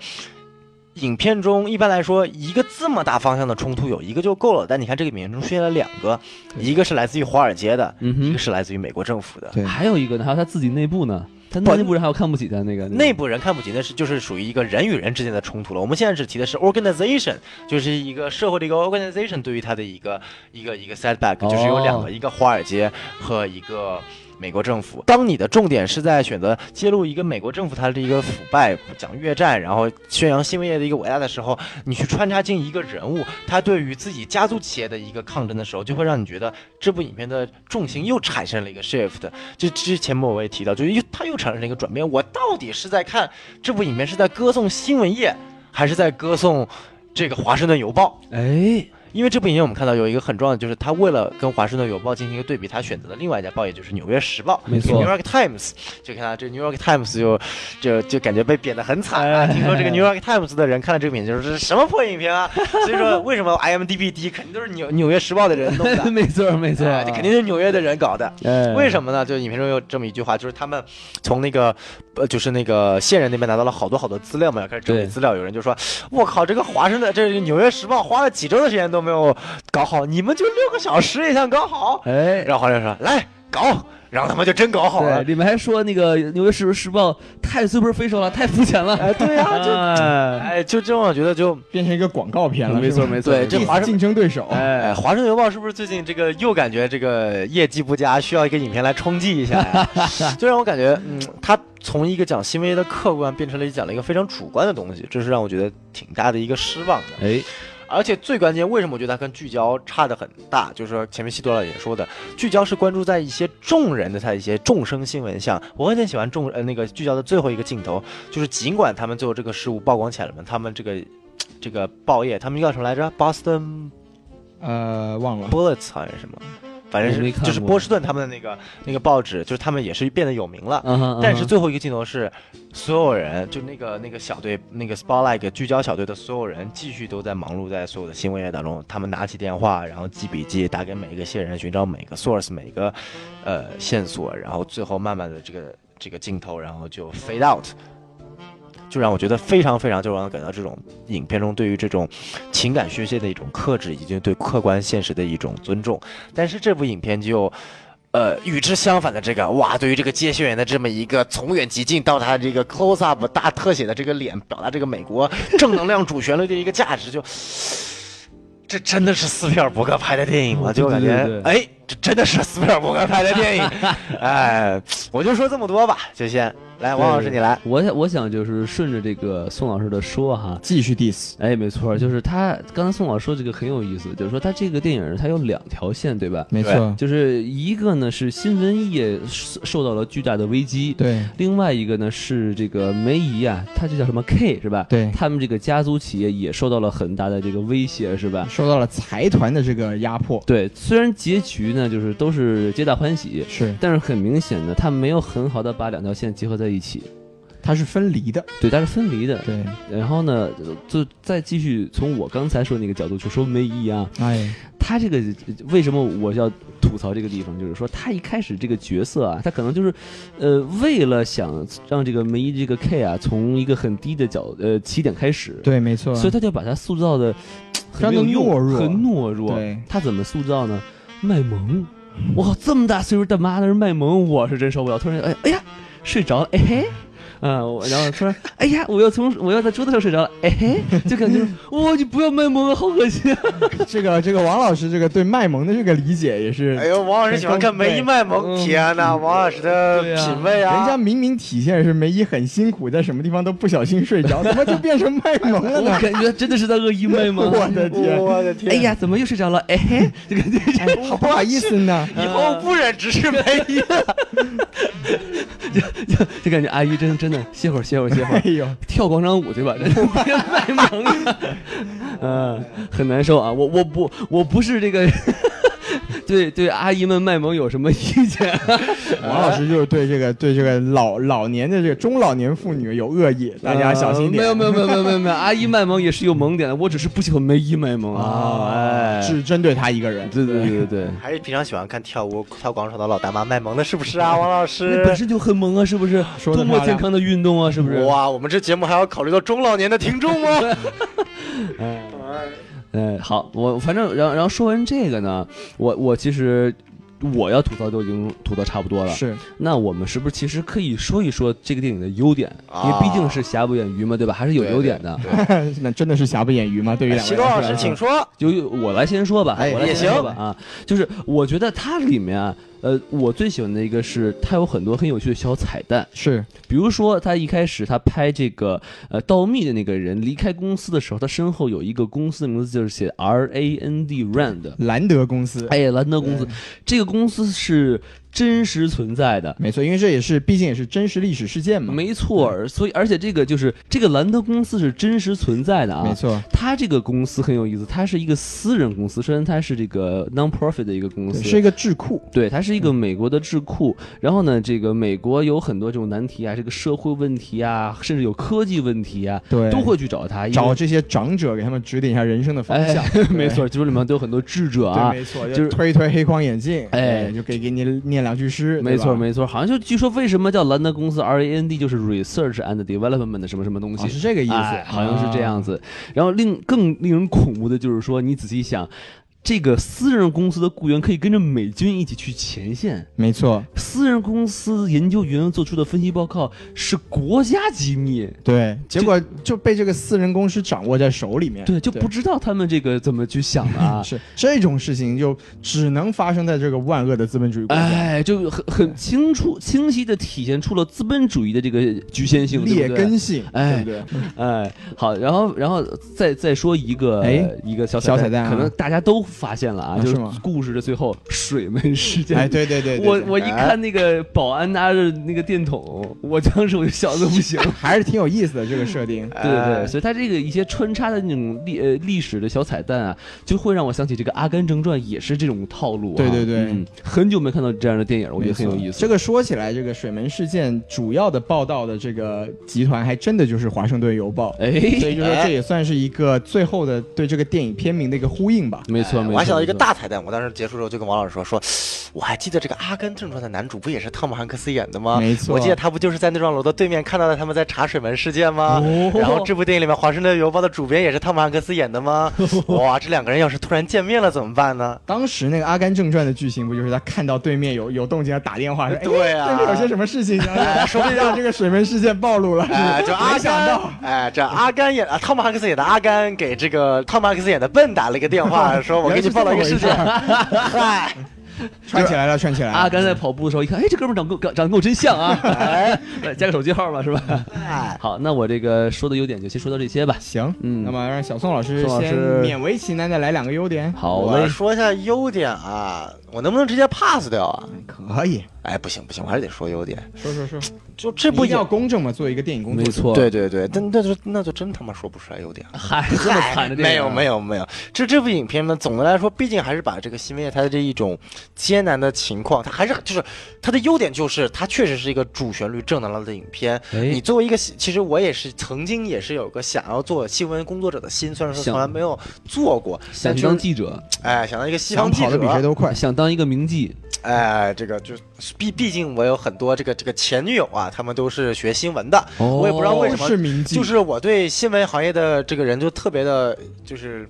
影片中一般来说一个这么大方向的冲突有一个就够了，但你看这个影片中出现了两个，一个是来自于华尔街的，一个是来自于美国政府的，还有一个呢，还有他自己内部呢。他内部人还有看不起他那个内部人看不起，那是就是属于一个人与人之间的冲突了。我们现在只提的是 organization，就是一个社会的一个 organization 对于他的一个一个一个 setback，就是有两个，一个华尔街和一个美国政府。当你的重点是在选择揭露一个美国政府它的一个腐败，讲越战，然后宣扬新闻业的一个伟大的时候，你去穿插进一个人物，他对于自己家族企业的一个抗争的时候，就会让你觉得这部影片的重心又产生了一个 shift。就之前我也提到，就又它又产生了一个转变。我到底是在看这部影片是在歌颂新闻业，还是在歌颂这个华盛顿邮报？哎。因为这部影片我们看到有一个很重要的，就是他为了跟华盛顿邮报进行一个对比，他选择了另外一家报业，就是纽约时报，没错，New York Times。就看到这 New York Times 就就就感觉被贬得很惨啊！听说这个 New York Times 的人看了这个影片，就是这是什么破影片啊？所以说为什么 IMDB 低，肯定都是纽纽约时报的人弄的，没错没错，肯定是纽约的人搞的。为什么呢？就影片中有这么一句话，就是他们从那个呃，就是那个线人那边拿到了好多好多资料嘛，要开始整理资料。有人就说：“我靠，这个华盛顿，这个纽约时报花了几周的时间都没有搞。”好，你们就六个小时也想搞好？哎，然后华人说来搞，然后他们就真搞好了。你们还说那个《纽约时时报》太 super official 了，太肤浅了。哎，对呀，就哎，就这种我觉得就变成一个广告片了。没错没错，对，这华竞争对手。哎，华盛顿邮报是不是最近这个又感觉这个业绩不佳，需要一个影片来冲击一下呀？就让我感觉，嗯，他从一个讲新闻的客观，变成了讲了一个非常主观的东西，这是让我觉得挺大的一个失望的。哎。而且最关键，为什么我觉得它跟聚焦差的很大？就是说前面西多老也说的，聚焦是关注在一些众人的他一些众生新闻上。我很喜欢众呃那个聚焦的最后一个镜头，就是尽管他们最后这个事物曝光起来了嘛，他们这个这个报业，他们叫什么来着？Boston，呃，忘了，Bullets 好像是什么。反正是就是波士顿他们的那个那个报纸，就是他们也是变得有名了。但是最后一个镜头是，所有人就那个那个小队那个 spotlight 聚焦小队的所有人继续都在忙碌在所有的新闻业当中。他们拿起电话，然后记笔记，打给每一个线人，寻找每个 source 每个呃线索，然后最后慢慢的这个这个镜头，然后就 fade out。就让我觉得非常非常，就让我感到这种影片中对于这种情感宣泄的一种克制，以及对客观现实的一种尊重。但是这部影片就，呃，与之相反的这个，哇，对于这个接线员的这么一个从远及近到他这个 close up 大特写的这个脸，表达这个美国正能量主旋律的一个价值，就，这真的是斯皮尔伯格拍的电影吗？就感觉，哎，这真的是斯皮尔伯格拍的电影。哎，我就说这么多吧，就先。来，王老师，你来。我想，我想就是顺着这个宋老师的说哈，继续 diss。哎，没错，就是他刚才宋老师说这个很有意思，就是说他这个电影它有两条线，对吧？没错，就是一个呢是新闻业受到了巨大的危机，对；另外一个呢是这个梅姨啊，他这叫什么 K 是吧？对，他们这个家族企业也受到了很大的这个威胁，是吧？受到了财团的这个压迫。对，虽然结局呢就是都是皆大欢喜，是，但是很明显的，他没有很好的把两条线结合在一起。它是分离的，对，它是分离的，对。然后呢，就再继续从我刚才说那个角度去说梅姨啊，哎，他这个为什么我要吐槽这个地方？就是说他一开始这个角色啊，他可能就是，呃，为了想让这个梅姨这个 K 啊从一个很低的角呃起点开始，对，没错，所以他就把他塑造的很懦弱，很懦弱。对，他怎么塑造呢？卖萌，我靠，这么大岁数大妈那是卖萌，我是真受不了。突然，哎，哎呀，睡着了，哎嘿。嗯，然后突然，哎呀，我又从我又在桌子上睡着了，哎嘿，就感觉哇，你不要卖萌了，好恶心啊！这个这个王老师这个对卖萌的这个理解也是，哎呦，王老师喜欢看梅姨卖萌，天哪，王老师的品味啊！人家明明体现是梅姨很辛苦，在什么地方都不小心睡着，怎么就变成卖萌了呢？感觉真的是在恶意卖萌，我的天，我的天！哎呀，怎么又睡着了？哎嘿，这个好不好意思呢？以后不忍直视梅姨了，就就就感觉阿姨真真的歇会儿歇会儿。歇会儿哎呦，跳广场舞去吧？别卖萌，嗯，很难受啊！我我不我不是这个。对对，阿姨们卖萌有什么意见？王老师就是对这个对这个老老年的这个中老年妇女有恶意，大家小心点。没有没有没有没有没有没有，阿姨卖萌也是有萌点的，我只是不喜欢梅姨卖萌啊，哎，是针对她一个人。对对对对，还是平常喜欢看跳舞跳广场的老大妈卖萌的，是不是啊？王老师本身就很萌啊，是不是？多么健康的运动啊，是不是？哇，我们这节目还要考虑到中老年的听众吗？哎。哎，好，我反正，然后，然后说完这个呢，我我其实我要吐槽都已经吐槽差不多了。是，那我们是不是其实可以说一说这个电影的优点？因为毕竟是瑕不掩瑜嘛，对吧？还是有优点的。那真的是瑕不掩瑜吗？对于两位老师，请说。就我来先说吧，我来先说吧啊，就是我觉得它里面啊。呃，我最喜欢的一个是它有很多很有趣的小彩蛋，是，比如说他一开始他拍这个呃盗密的那个人离开公司的时候，他身后有一个公司的名字就是写 R A N D Rand，兰德公司，哎，兰德公司，这个公司是。真实存在的，没错，因为这也是毕竟也是真实历史事件嘛。没错，所以而且这个就是这个兰德公司是真实存在的啊。没错，它这个公司很有意思，它是一个私人公司，虽然它是这个 non-profit 的一个公司，是一个智库。对，它是一个美国的智库。然后呢，这个美国有很多这种难题啊，这个社会问题啊，甚至有科技问题啊，对，都会去找他，找这些长者给他们指点一下人生的方向。没错，就是里面都有很多智者啊，没错，就是推一推黑框眼镜，哎，就可以给你念两句诗，没错。没错，好像就据说为什么叫兰德公司 R A N D 就是 Research and Development 的什么什么东西，是这个意思，好像是这样子。然后令更令人恐怖的就是说，你仔细想。这个私人公司的雇员可以跟着美军一起去前线，没错。私人公司研究员做出的分析报告是国家机密，对，结果就被这个私人公司掌握在手里面，对，就不知道他们这个怎么去想的啊。是这种事情就只能发生在这个万恶的资本主义国家，哎，就很很清楚、清晰的体现出了资本主义的这个局限性、劣根性，哎，对，哎，好，然后，然后再再说一个，哎，一个小小彩蛋，可能大家都。发现了啊，就是故事的最后水门事件。哎，对对对，我我一看那个保安拿着那个电筒，我当时我就笑的不行，还是挺有意思的这个设定。对对对，所以它这个一些穿插的那种历呃历史的小彩蛋啊，就会让我想起这个《阿甘正传》也是这种套路。对对对，很久没看到这样的电影，我觉得很有意思。这个说起来，这个水门事件主要的报道的这个集团还真的就是《华盛顿邮报》。哎，所以就说这也算是一个最后的对这个电影片名的一个呼应吧。没错。我还想到一个大彩蛋，我当时结束之后就跟王老师说说，我还记得这个《阿甘正传》的男主不也是汤姆汉克斯演的吗？没错，我记得他不就是在那幢楼的对面看到了他们在查水门事件吗？然后这部电影里面《华盛顿邮报》的主编也是汤姆汉克斯演的吗？哇，这两个人要是突然见面了怎么办呢？当时那个《阿甘正传》的剧情不就是他看到对面有有动静要打电话说，对啊，对面有些什么事情，说不定让这个水门事件暴露了。哎，就阿甘，哎，这阿甘演啊，汤姆汉克斯演的阿甘给这个汤姆汉克斯演的笨打了一个电话，说我给你报了一个事情。嗨，串起来了，串起来。啊！刚才跑步的时候一看，哎，这哥们长跟长得跟我真像啊！来加个手机号吧，是吧？好，那我这个说的优点就先说到这些吧。行，嗯，那么让小宋老师先勉为其难的来两个优点。好嘞，说一下优点啊，我能不能直接 pass 掉啊？可以。哎，不行不行，我还是得说优点。说说说，就这部要公正嘛，作为一个电影工作，没错，对对对，但那就那就真他妈说不出来优点了。嗨，这么惨的电影？没有没有没有，这这部影片呢，总的来说，毕竟还是把这个新闻业它的这一种艰难的情况，它还是就是它的优点就是它确实是一个主旋律正能量的影片。你作为一个，其实我也是曾经也是有个想要做新闻工作者的心，虽然说从来没有做过，想当记者，哎，想当一个西方记者，比谁都快，想当一个名记。哎，这个就毕毕竟我有很多这个这个前女友啊，他们都是学新闻的，我也不知道为什么，就是我对新闻行业的这个人就特别的，就是。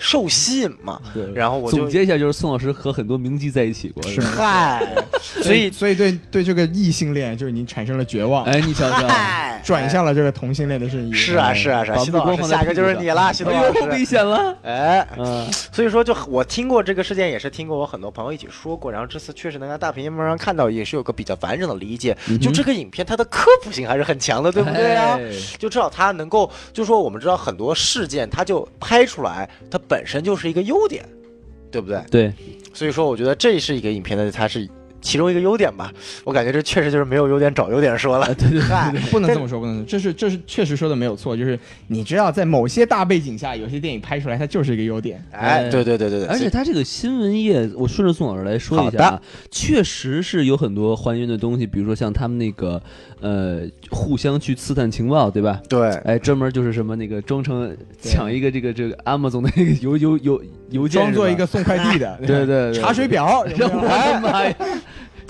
受吸引嘛，对，然后我总结一下，就是宋老师和很多名妓在一起过，是。嗨，所以所以对对这个异性恋就是你产生了绝望，哎，你想想，转向了这个同性恋的生意，是啊是啊是啊，西东下一个就是你了，西东老师，危险了，哎，嗯，所以说就我听过这个事件，也是听过我很多朋友一起说过，然后这次确实能在大屏幕上看到，也是有个比较完整的理解，就这个影片它的科普性还是很强的，对不对？啊？就至少它能够，就说我们知道很多事件，它就拍出来，它。本身就是一个优点，对不对？对，所以说我觉得这是一个影片的，它是。其中一个优点吧，我感觉这确实就是没有优点找优点说了。对对对，不能这么说，不能，这是这是确实说的没有错，就是你知道在某些大背景下，有些电影拍出来它就是一个优点。哎，对对对对对，而且它这个新闻业，我顺着宋老师来说一下，确实是有很多还原的东西，比如说像他们那个呃互相去刺探情报，对吧？对，哎，专门就是什么那个装成抢一个这个这个 Amazon 的那个邮邮邮邮件，装作一个送快递的，对对，查水表，我的妈呀！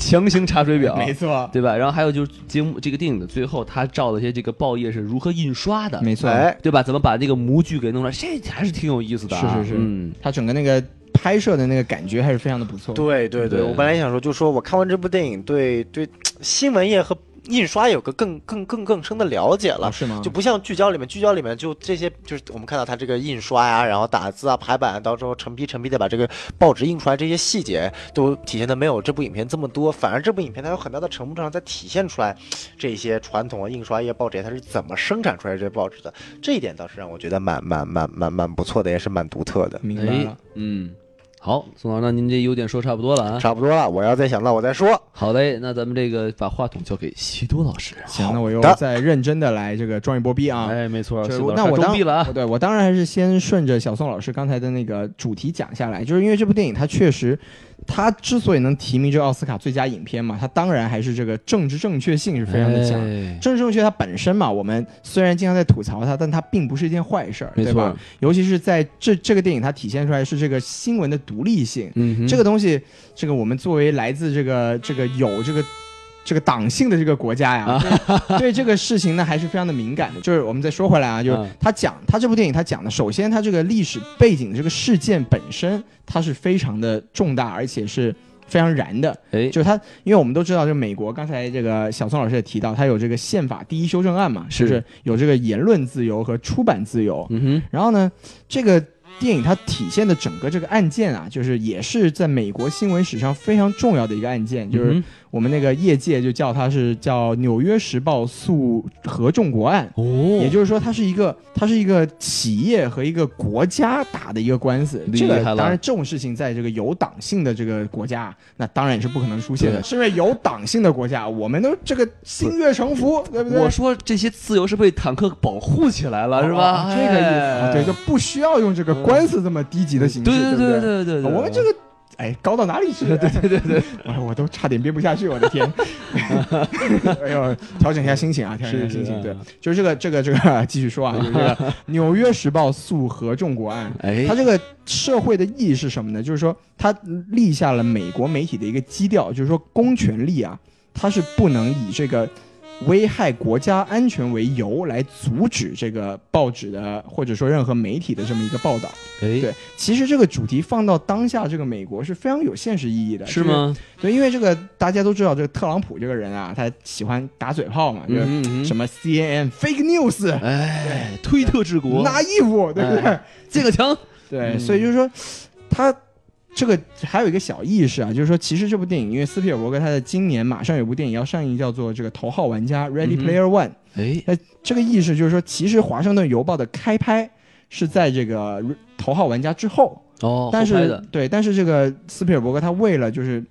强行查水表，没错，对吧？然后还有就是节目这个电影的最后，他照了一些这个报业是如何印刷的，没错，哎对吧？怎么把那个模具给弄出来？这还是挺有意思的。是是是，嗯，他整个那个拍摄的那个感觉还是非常的不错。对对对，我本来想说，就说我看完这部电影，对对 新闻业和印刷有个更更更更深的了解了，是吗？就不像聚焦里面，聚焦里面就这些，就是我们看到它这个印刷呀，然后打字啊、排版，到时候成批成批的把这个报纸印出来，这些细节都体现的没有这部影片这么多。反而这部影片它有很大的程度上在体现出来这些传统的印刷业报纸它是怎么生产出来这些报纸的，这一点倒是让我觉得蛮蛮蛮蛮蛮不错的，也是蛮独特的。明白了，嗯。好，宋老师，那您这优点说差不多了啊，差不多了。我要再想到我再说。好嘞，那咱们这个把话筒交给西多老师。行，那我又再认真的来这个装一波逼啊。哎，没错，那我当了啊。对我当然还是先顺着小宋老师刚才的那个主题讲下来，就是因为这部电影它确实。他之所以能提名这个奥斯卡最佳影片嘛，他当然还是这个政治正确性是非常的强。政治正确它本身嘛，我们虽然经常在吐槽它，但它并不是一件坏事儿，对吧？尤其是在这这个电影，它体现出来是这个新闻的独立性。嗯，这个东西，这个我们作为来自这个这个有这个。这个党性的这个国家呀，对这个事情呢还是非常的敏感的。就是我们再说回来啊，就是他讲他这部电影他讲的，首先他这个历史背景的这个事件本身，它是非常的重大，而且是非常燃的。哎，就是他，因为我们都知道，就美国刚才这个小宋老师也提到，他有这个宪法第一修正案嘛，是不是有这个言论自由和出版自由。嗯哼，然后呢，这个电影它体现的整个这个案件啊，就是也是在美国新闻史上非常重要的一个案件，就是。我们那个业界就叫它是叫《纽约时报诉合众国案》，哦，也就是说它是一个它是一个企业和一个国家打的一个官司。这个当然这种事情在这个有党性的这个国家，那当然也是不可能出现的。是因为有党性的国家，我们都这个心悦诚服，对不对？我说这些自由是被坦克保护起来了，是吧？这个意思，对，就不需要用这个官司这么低级的形式，对对对对对，我们这个。哎，高到哪里去？对对对对，我我都差点憋不下去，我的天！哎呦，调整一下心情啊，调整一下心情。对，就是这个这个这个，继续说啊，就是这个《纽约时报》诉合众国案。哎，它这个社会的意义是什么呢？就是说，它立下了美国媒体的一个基调，就是说，公权力啊，它是不能以这个。危害国家安全为由来阻止这个报纸的或者说任何媒体的这么一个报道，哎，对，其实这个主题放到当下这个美国是非常有现实意义的，是吗？对，因为这个大家都知道，这个特朗普这个人啊，他喜欢打嘴炮嘛，就是什么 CNN fake news，哎，推特治国，拿衣服，对不对？这个强，对，所以就是说他。这个还有一个小意识啊，就是说，其实这部电影，因为斯皮尔伯格他在今年马上有部电影要上映，叫做这个《头号玩家》（Ready Player One）。哎，那这个意识就是说，其实《华盛顿邮报》的开拍是在这个《头号玩家》之后。哦，但是对，但是这个斯皮尔伯格他为了就是。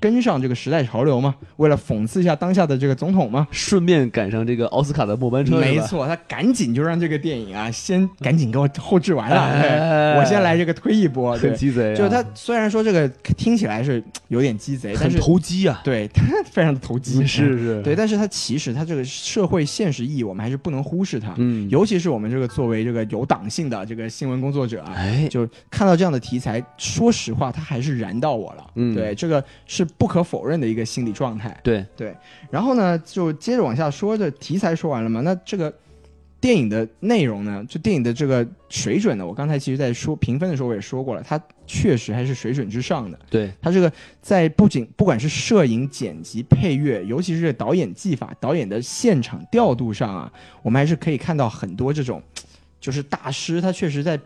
跟上这个时代潮流嘛，为了讽刺一下当下的这个总统嘛，顺便赶上这个奥斯卡的末班车。没错，他赶紧就让这个电影啊，先赶紧给我后置完了，我先来这个推一波。很鸡贼，就是他虽然说这个听起来是有点鸡贼，但是投机啊，对，他非常的投机，是是，对，但是他其实他这个社会现实意义，我们还是不能忽视它。嗯，尤其是我们这个作为这个有党性的这个新闻工作者啊，哎，就看到这样的题材，说实话，他还是燃到我了。嗯，对，这个是不可否认的。一个心理状态，对对，然后呢，就接着往下说，这题材说完了嘛？那这个电影的内容呢？就电影的这个水准呢？我刚才其实在说评分的时候我也说过了，它确实还是水准之上的。对，它这个在不仅不管是摄影、剪辑、配乐，尤其是导演技法、导演的现场调度上啊，我们还是可以看到很多这种，就是大师他确实在。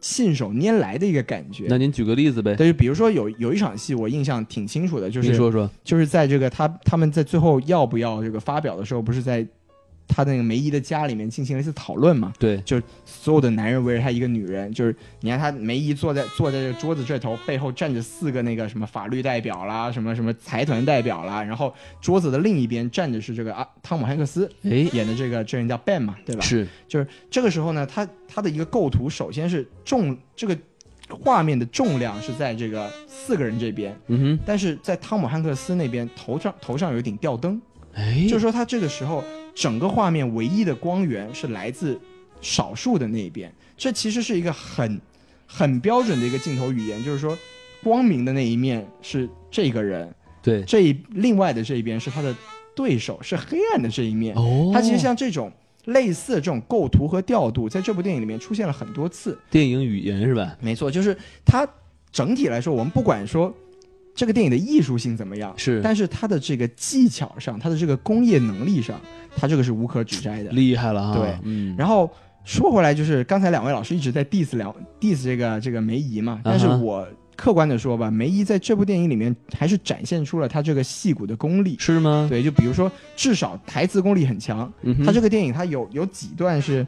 信手拈来的一个感觉。那您举个例子呗？对，比如说有有一场戏，我印象挺清楚的，就是说说，就是在这个他他们在最后要不要这个发表的时候，不是在。他那个梅姨的家里面进行了一次讨论嘛？对，就是所有的男人围着他一个女人，就是你看他梅姨坐在坐在这个桌子这头，背后站着四个那个什么法律代表啦，什么什么财团代表啦，然后桌子的另一边站着是这个啊汤姆汉克斯哎演的这个这人叫 Ben 嘛，对吧？是，就是这个时候呢，他他的一个构图首先是重这个画面的重量是在这个四个人这边，嗯哼，但是在汤姆汉克斯那边头上头上有一顶吊灯，哎，就是说他这个时候。整个画面唯一的光源是来自少数的那一边，这其实是一个很很标准的一个镜头语言，就是说光明的那一面是这个人，对，这一另外的这一边是他的对手，是黑暗的这一面。哦，他其实像这种类似的这种构图和调度，在这部电影里面出现了很多次。电影语言是吧？没错，就是它整体来说，我们不管说。这个电影的艺术性怎么样？是，但是它的这个技巧上，它的这个工业能力上，它这个是无可指摘的，厉害了哈！对，嗯。然后说回来，就是刚才两位老师一直在 diss 两 diss 这个这个梅姨嘛，但是我客观的说吧，梅姨在这部电影里面还是展现出了她这个戏骨的功力，是吗？对，就比如说至少台词功力很强，她这个电影它有有几段是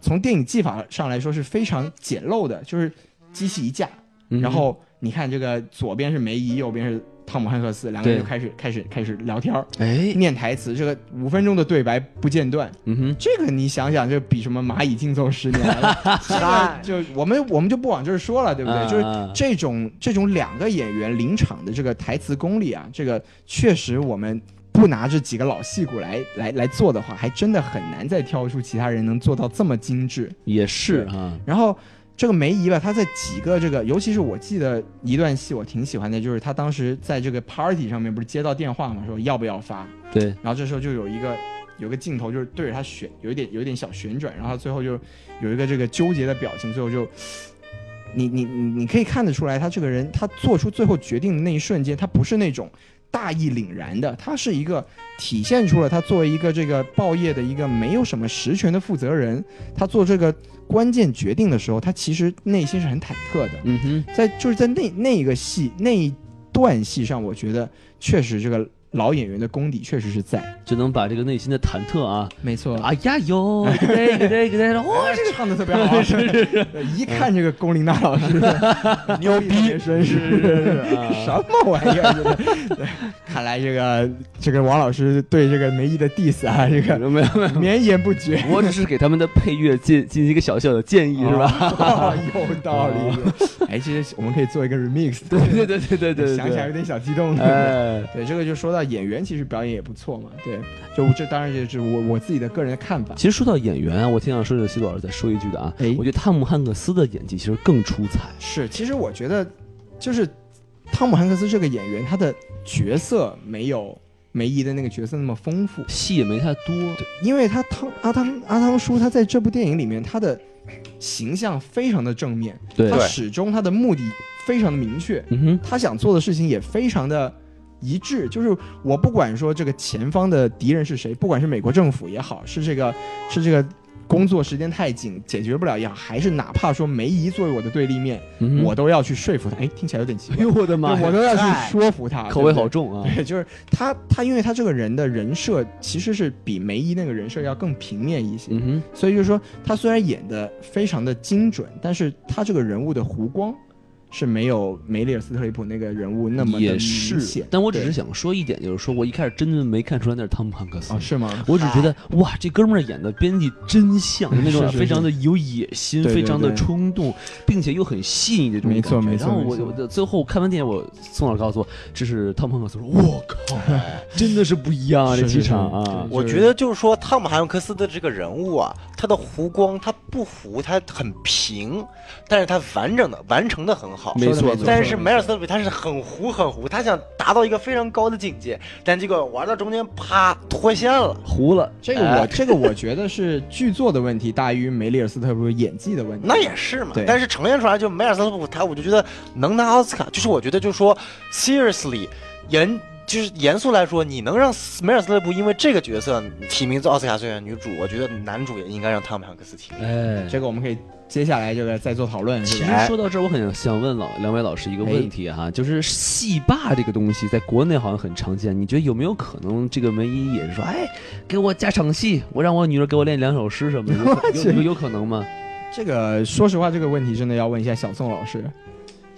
从电影技法上来说是非常简陋的，就是机器一架，然后。你看这个左边是梅姨，右边是汤姆汉克斯，两个人就开始开始开始聊天儿，哎，念台词，这个五分钟的对白不间断，嗯哼，这个你想想，就比什么蚂蚁竞走十年，这个 就我们我们就不往这儿说了，对不对？就是这种这种两个演员临场的这个台词功力啊，这个确实我们不拿这几个老戏骨来来来做的话，还真的很难再挑出其他人能做到这么精致，也是啊，然后。这个梅姨吧，她在几个这个，尤其是我记得一段戏，我挺喜欢的，就是她当时在这个 party 上面不是接到电话嘛，说要不要发？对。然后这时候就有一个有个镜头，就是对着她旋，有一点有一点小旋转，然后最后就有一个这个纠结的表情，最后就，你你你你可以看得出来，她这个人她做出最后决定的那一瞬间，她不是那种大义凛然的，他是一个体现出了他作为一个这个报业的一个没有什么实权的负责人，他做这个。关键决定的时候，他其实内心是很忐忑的。嗯哼，在就是在那那一个戏那一段戏上，我觉得确实这个。老演员的功底确实是在，就能把这个内心的忐忑啊，没错。哎呀哟，这个这个这个，哇，这个唱的特别好，是 是是。一看这个龚琳娜老师，牛逼，真是什么玩意儿？对，看来这个这个王老师对这个梅姨的 diss 啊，这个没有没有绵延不绝。我只是给他们的配乐进进行一个小小的建议，是吧？有道理。哎，其实我们可以做一个 remix。对对对对对对，想起来有点小激动。哎，对，这个就说到。演员其实表演也不错嘛，对，就这当然就是我我自己的个人的看法。其实说到演员啊，我挺想说的，西多老师再说一句的啊，哎，我觉得汤姆汉克斯的演技其实更出彩。是，其实我觉得就是汤姆汉克斯这个演员，他的角色没有梅姨的那个角色那么丰富，戏也没太多。对，因为他汤阿汤阿汤叔他在这部电影里面他的形象非常的正面，对，他始终他的目的非常的明确，嗯哼，他想做的事情也非常的。一致就是我不管说这个前方的敌人是谁，不管是美国政府也好，是这个是这个工作时间太紧解决不了也好，还是哪怕说梅姨作为我的对立面，我都要去说服他。哎，听起来有点奇怪，哎我的妈，我都要去说服他，口味好重啊。对，就是他他因为他这个人的人设其实是比梅姨那个人设要更平面一些，所以就是说他虽然演的非常的精准，但是他这个人物的弧光。是没有梅丽尔·斯特里普那个人物那么也是，但我只是想说一点，就是说我一开始真的没看出来那是汤姆·汉克斯啊，是吗？我只觉得哇，这哥们儿演的编辑真像，那种非常的有野心，非常的冲动，并且又很细腻的这种没错没错。然后我我最后看完电影，我宋老师告诉我这是汤姆·汉克斯，说我靠，真的是不一样啊，这气场啊！我觉得就是说汤姆·汉克斯的这个人物啊，他的弧光他不弧，他很平，但是他完整的完成的很好。好，没错，但是梅尔斯特比他是很弧很弧，他想达到一个非常高的境界，但结果玩到中间啪脱线了，糊了。这个我这个我觉得是剧作的问题大于梅丽尔斯特普演技的问题。那也是嘛，但是呈现出来就梅尔斯特普他，我就觉得能拿奥斯卡，就是我觉得就是说，seriously，严就是严肃来说，你能让梅尔斯特普因为这个角色提名做奥斯卡最佳女主，我觉得男主也应该让汤姆汉克斯提名。哎，这个我们可以。接下来这个再做讨论。其实说到这儿，我很想问老两位老师一个问题哈，就是戏霸这个东西在国内好像很常见，你觉得有没有可能这个梅姨也是说，哎，给我加场戏，我让我女儿给我练两首诗什么的，有 有有可能吗？这个说实话，这个问题真的要问一下小宋老师。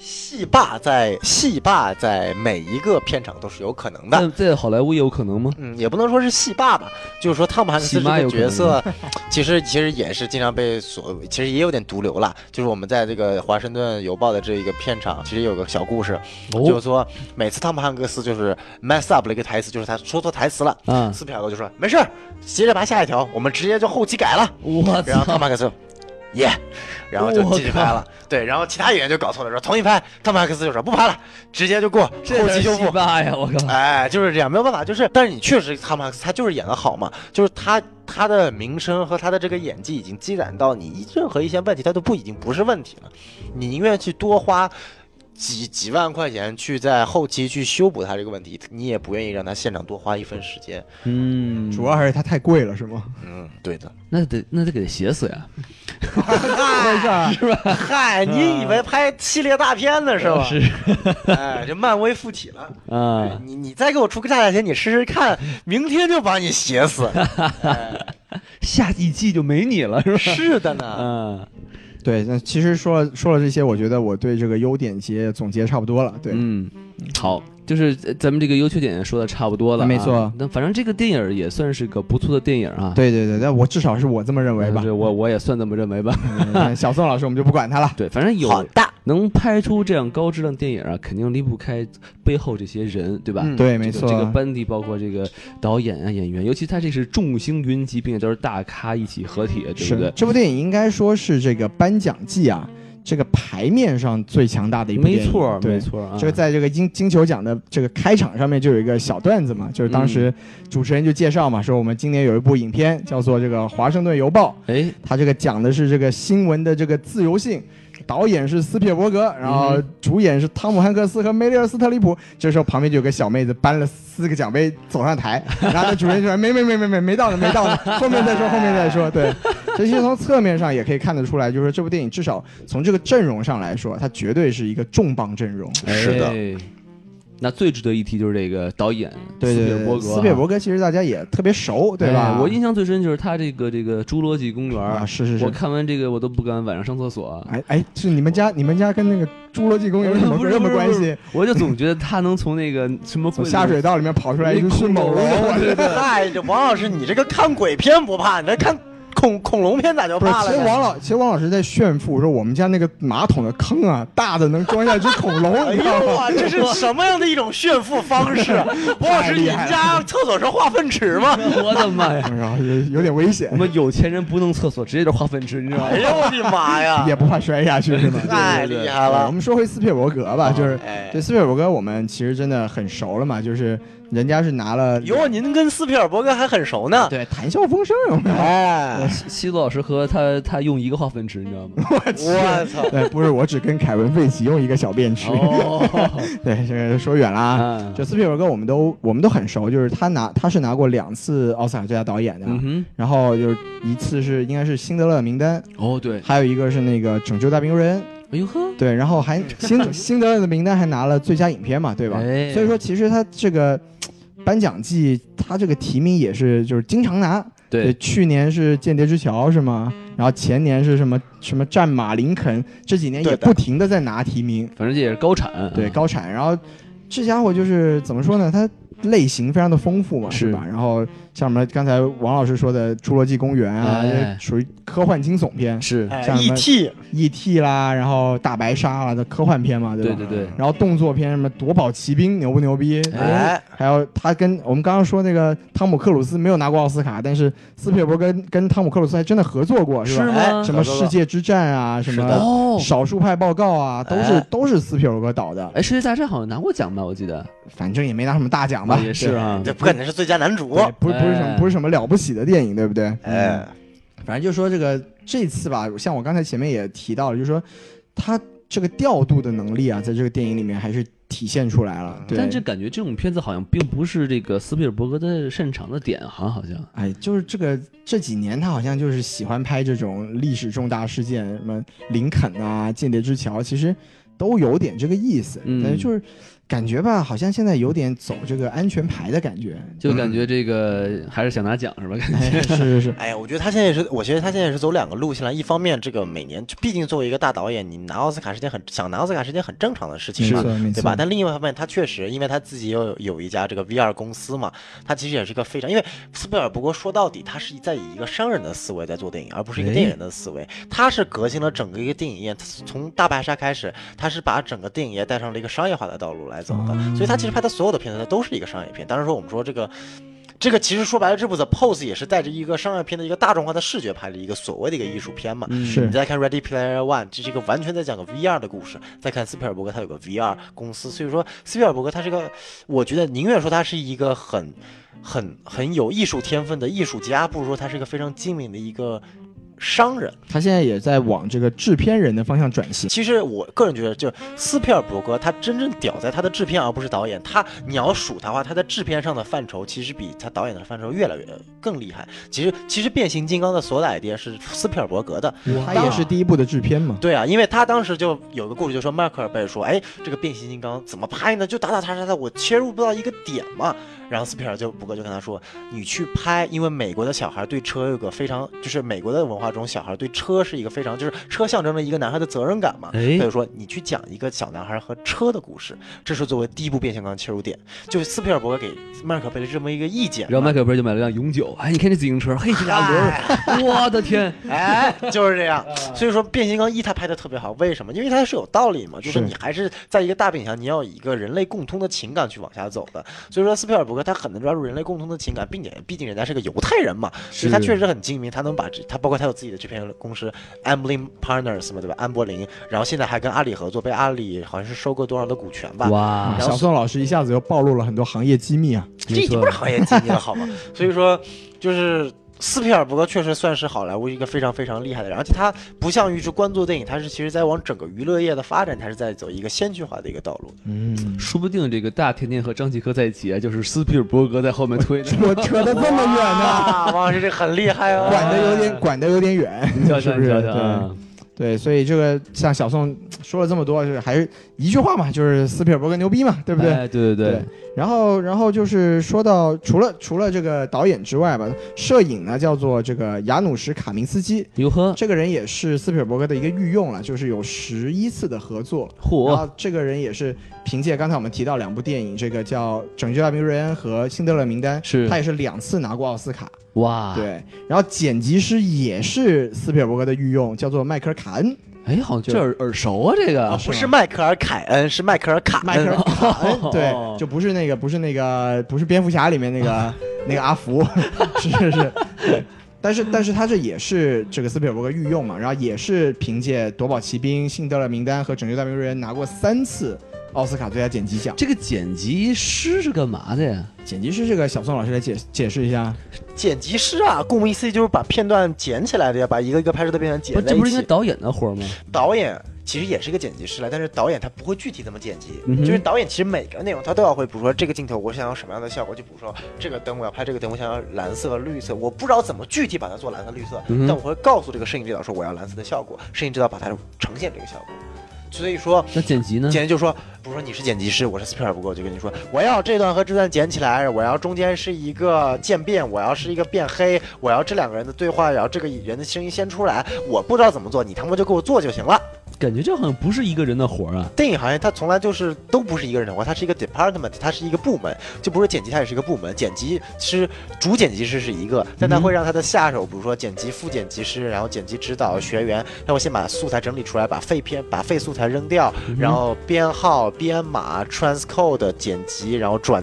戏霸在戏霸在每一个片场都是有可能的，在好莱坞也有可能吗？嗯，也不能说是戏霸吧，就是说汤姆汉克斯这个角色，其实其实也是经常被所，其实也有点毒瘤了。就是我们在这个华盛顿邮报的这一个片场，其实有个小故事，就是说每次汤姆汉克斯就是 mess up 了一个台词，就是他说错台词了，嗯，斯皮尔格就说没事儿，接着拍下一条，我们直接就后期改了。我！然后汤姆汉克斯。耶，然后就继续拍了。对，然后其他演员就搞错了，说重新拍。汤姆汉克斯就说不拍了，直接就过后期修复。呀，我靠！哎，就是这样，没有办法，就是，但是你确实汤姆汉克斯他就是演的好嘛，就是他他的名声和他的这个演技已经积攒到你任何一些问题他都不已经不是问题了，你宁愿去多花。几几万块钱去在后期去修补它这个问题，你也不愿意让他现场多花一分时间。嗯，主要还是它太贵了，是吗？嗯，对的。那得那得给他写死呀，嗨，是吧？嗨，你以为拍系列大片呢是吧？是哎，这漫威附体了。啊，你你再给我出个大价钱，你试试看，明天就把你写死。下一季就没你了，是吧？是的呢。啊，对，那其实说了说了这些，我觉得我对这个优点结总结差不多了。对，嗯，好。就是呃咱们这个优缺点说的差不多了啊，没错那反正这个电影也算是个不错的电影啊。对对对，但我至少是我这么认为吧这。我我也算这么认为吧。嗯小宋老师我们就不管他了。对，反正有好的，能拍出这样高质量电影啊，肯定离不开背后这些人，对吧？嗯对，没错。这个班底包括这个导演啊、演员，尤其他这是众星云集，并且都是大咖一起合体，对不对？这部电影应该说是这个颁奖季啊，这个牌面上最强大的一部电影。没错，没。错啊。这个在这个金金球奖的这个开场上面就有一个小段子嘛，就是当时主持人就介绍嘛，说我们今年有一部影片叫做这个《华盛顿邮报》，哎，它这个讲的是这个新闻的这个自由性。导演是斯皮尔伯格，然后嗯主演是汤姆汉克斯和梅丽尔斯特里普。这时候旁边就有个小妹子搬了四个奖杯走上台，然后那主持人就说没没没没没没到呢没到呢，后面再说后面再说。对，这其实从侧面上也可以看得出来，就是这部电影至少从这个阵容上来说，它绝对是一个重磅阵容。是的哎那最值得一提就是这个导演对对对，斯皮尔伯格啊，斯皮尔伯格其实大家也特别熟，对吧？哎我印象最深就是他这个这个《侏罗纪公园》啊，是是是我。看完这个我都不敢晚上上厕所，哎哎，是你们家你们家跟那个侏罗纪公园 有什么关系？我就总觉得他能从那个什么从下水道里面跑出来一只迅猛龙，我 对对嗨，这王老师，你这个看鬼片不怕，你这看恐恐龙片咋就怕了？其实王老，其实王老师在炫富，说我们家那个马桶的坑啊，大的能装下一只恐龙，哎你知道吗？呦啊，这是什么样的一种炫富方式？王老师，你们家厕所是化粪池吗？我的妈呀！有有点危险我，们有钱人不弄厕所，直接就化粪池，你知道吗哎？呦我的妈呀！也不怕摔下去是吗？太厉害了我！们说回斯皮尔伯格吧，就是哎对，斯皮尔伯格，我们其实真的很熟了嘛，就是人家是拿了哟，您跟斯皮尔伯格还很熟呢。对谈笑风生有没有？哎，西西多老师和他他用一个化粪池，你知道吗？我操！对，不是，我只跟凯文·费奇用一个小便池。哦，对，这个说远了啊。啊就斯皮尔伯格，我们都我们都很熟，就是他拿他是拿过两次奥斯卡最佳导演的，嗯哼，然后就是一次是应该是辛德勒名单，哦对，还有一个是那个拯救大兵瑞恩，哎呦呵，对，然后还辛 辛德勒的名单还拿了最佳影片嘛，对吧？哎所以说其实他这个颁奖季，他这个提名也是就是经常拿，对，去年是《间谍之桥》是吗？然后前年是什么什么战马林肯，这几年也不停的在拿提名，反正这也是高产，对啊高产。然后这家伙就是怎么说呢？他类型非常的丰富嘛，是是吧？然后像什么刚才王老师说的《侏罗纪公园》啊，属于科幻惊悚片是，哎像什么，E.T.，E.T. 啦，然后大白鲨啦的科幻片嘛，对吧？对对对，然后动作片什么《夺宝奇兵》牛不牛逼？哎，还有他跟我们刚刚说那个汤姆克鲁斯没有拿过奥斯卡，但是斯皮尔伯格跟跟汤姆克鲁斯还真的合作过，是吧？是什么世界之战啊，什么哦，少数派报告啊，都是哎都是斯皮尔伯格导的，哎，世界大战好像拿过奖吧？我记得，反正也没拿什么大奖吧？也是啊，这不可能是最佳男主。不是不是什么哎不是什么了不起的电影，对不对？哎，反正就说这个这次吧，像我刚才前面也提到了，就是说他这个调度的能力啊，在这个电影里面还是体现出来了。对，但这感觉这种片子好像并不是这个斯皮尔伯格的擅长的点，好像好像。哎，就是这个这几年他好像就是喜欢拍这种历史重大事件，什么林肯啊、间谍之桥，其实都有点这个意思。嗯但是就是感觉吧，好像现在有点走这个安全牌的感觉。就感觉这个还是想拿奖是吧？感觉 哎，是是是，哎呀，我觉得他现在也是，我觉得他现在也是走两个路线了。一方面，这个每年，毕竟作为一个大导演，你拿奥斯卡是件很想拿奥斯卡是件很正常的事情嘛，对吧？但另一方面，他确实，因为他自己有有一家这个 VR 公司嘛，他其实也是一个非常，因为斯皮尔不过说到底，他是在以一个商人的思维在做电影，而不是一个哎电影人的思维。他是革新了整个一个电影业，从大白鲨开始，他是把整个电影业带上了一个商业化的道路来走的，哦所以他其实拍的所有的片子，它都是一个商业片。当然说我们说这个。这个其实说白了，这部《The Pose》也是带着一个商业片的一个大众化的视觉拍的一个所谓的一个艺术片嘛。嗯是你再看《Ready Player One》，这是一个完全在讲个 VR 的故事。再看斯皮尔伯格，他有个 VR 公司，所以说斯皮尔伯格他是个，我觉得宁愿说他是一个很、很、很有艺术天分的艺术家，不如说他是一个非常精明的一个商人。他现在也在往这个制片人的方向转型。其实我个人觉得，就斯皮尔伯格，他真正屌在他的制片，而不是导演。他你要数他的话，他在制片上的范畴其实比他导演的范畴越来越更厉害。其实其实变形金刚的所有的 idea 是斯皮尔伯格的，他也是第一部的制片嘛。对啊，因为他当时就有个故事，就说迈克尔贝说，哎，这个变形金刚怎么拍呢？就打打杀杀的，我切入不到一个点嘛。然后斯皮尔就伯格就跟他说，你去拍，因为美国的小孩对车有个非常，就是美国的文化中，小孩对车是一个非常，就是车象征着一个男孩的责任感嘛。哎，他就说你去讲一个小男孩和车的故事，这是作为第一部变形金刚切入点，就是斯皮尔伯格给迈克贝的这么一个意见。然后迈克尔贝就买了辆永久，哎，你看这自行车，嘿，这俩轮，我的天，哎，就是这样。所以说变形金刚一他拍的特别好，为什么？因为它是有道理嘛，就是你还是在一个大背景下，你要以一个人类共通的情感去往下走的。所以说斯皮尔伯格他很能抓住人类。共同的情感，并且毕竟人家是个犹太人嘛，所以他确实很精明，他能把这他包括他有自己的这片公司 Amblin Partners 嘛，对吧？安柏林，然后现在还跟阿里合作，被阿里好像是收购多少的股权吧？哇！小宋老师一下子又暴露了很多行业机密啊，这已经不是行业机密了好吗？所以说就是。斯皮尔伯格确实算是好莱坞一个非常非常厉害的人，而且他不像于是观做电影，他是其实在往整个娱乐业的发展，他是在走一个先驱化的一个道路。嗯，说不定这个大甜甜和张继科在一起啊，就是斯皮尔伯格在后面推。我扯得这么远呢？王老师这很厉害哦，管得有点管得有点远，是不是？对。对，所以这个像小宋 说了这么多，就是还是一句话嘛，就是斯皮尔伯格牛逼嘛，对不对？对对对。然后，然后就是说到除了除了这个导演之外吧，摄影呢叫做这个雅努什卡明斯基，哟呵，这个人也是斯皮尔伯格的一个御用了，就是有十一次的合作。嚯！然后这个人也是凭借刚才我们提到两部电影，这个叫《拯救大兵瑞恩》和《辛德勒名单》，是他也是两次拿过奥斯卡。哇！对，然后剪辑师也是斯皮尔伯格的御用，叫做迈克尔卡恩。哎，好像。这耳耳熟啊，这个。不是迈克尔凯恩，是迈克尔卡迈克尔卡恩，对，就不是那个，不是那个，不是蝙蝠侠里面那个 那个阿福，是 是。是，对，但是但是他这也是这个斯皮尔伯格御用嘛，然后也是凭借《夺宝奇兵》《辛德勒名单》和《拯救大兵瑞恩》拿过三次。奥斯卡最佳剪辑奖，这个剪辑师是干嘛的呀？剪辑师这个小宋老师来解解释一下。剪辑师啊，顾名思义就是把片段剪起来的呀，把一个一个拍摄的片段剪在一起。这不是应该导演的活吗？导演其实也是一个剪辑师来，但是导演他不会具体怎么剪辑，就是导演其实每个内容他都要会，比如说这个镜头我想要什么样的效果，就比如说这个灯我要拍这个灯，我想要蓝色、绿色，我不知道怎么具体把它做蓝色、绿色，但我会告诉这个摄影指导说我要蓝色的效果，摄影指导把它呈现这个效果。所以说，那剪辑呢？剪辑就说，不是说你是剪辑师，我是斯皮尔伯格，我就跟你说，我要这段和这段剪起来，我要中间是一个渐变，我要是一个变黑，我要这两个人的对话，然后这个人的声音先出来，我不知道怎么做，你他妈就给我做就行了。感觉这好像不是一个人的活儿啊！电影行业它从来就是都不是一个人的活，它是一个 department，它是一个部门，就不是剪辑，它也是一个部门。剪辑师主剪辑师是一个，但他会让他的下手，比如说剪辑副剪辑师，然后剪辑指导学员，他会先把素材整理出来，把废片、把废素材扔掉，然后编号、编码、transcode 剪辑，然后转。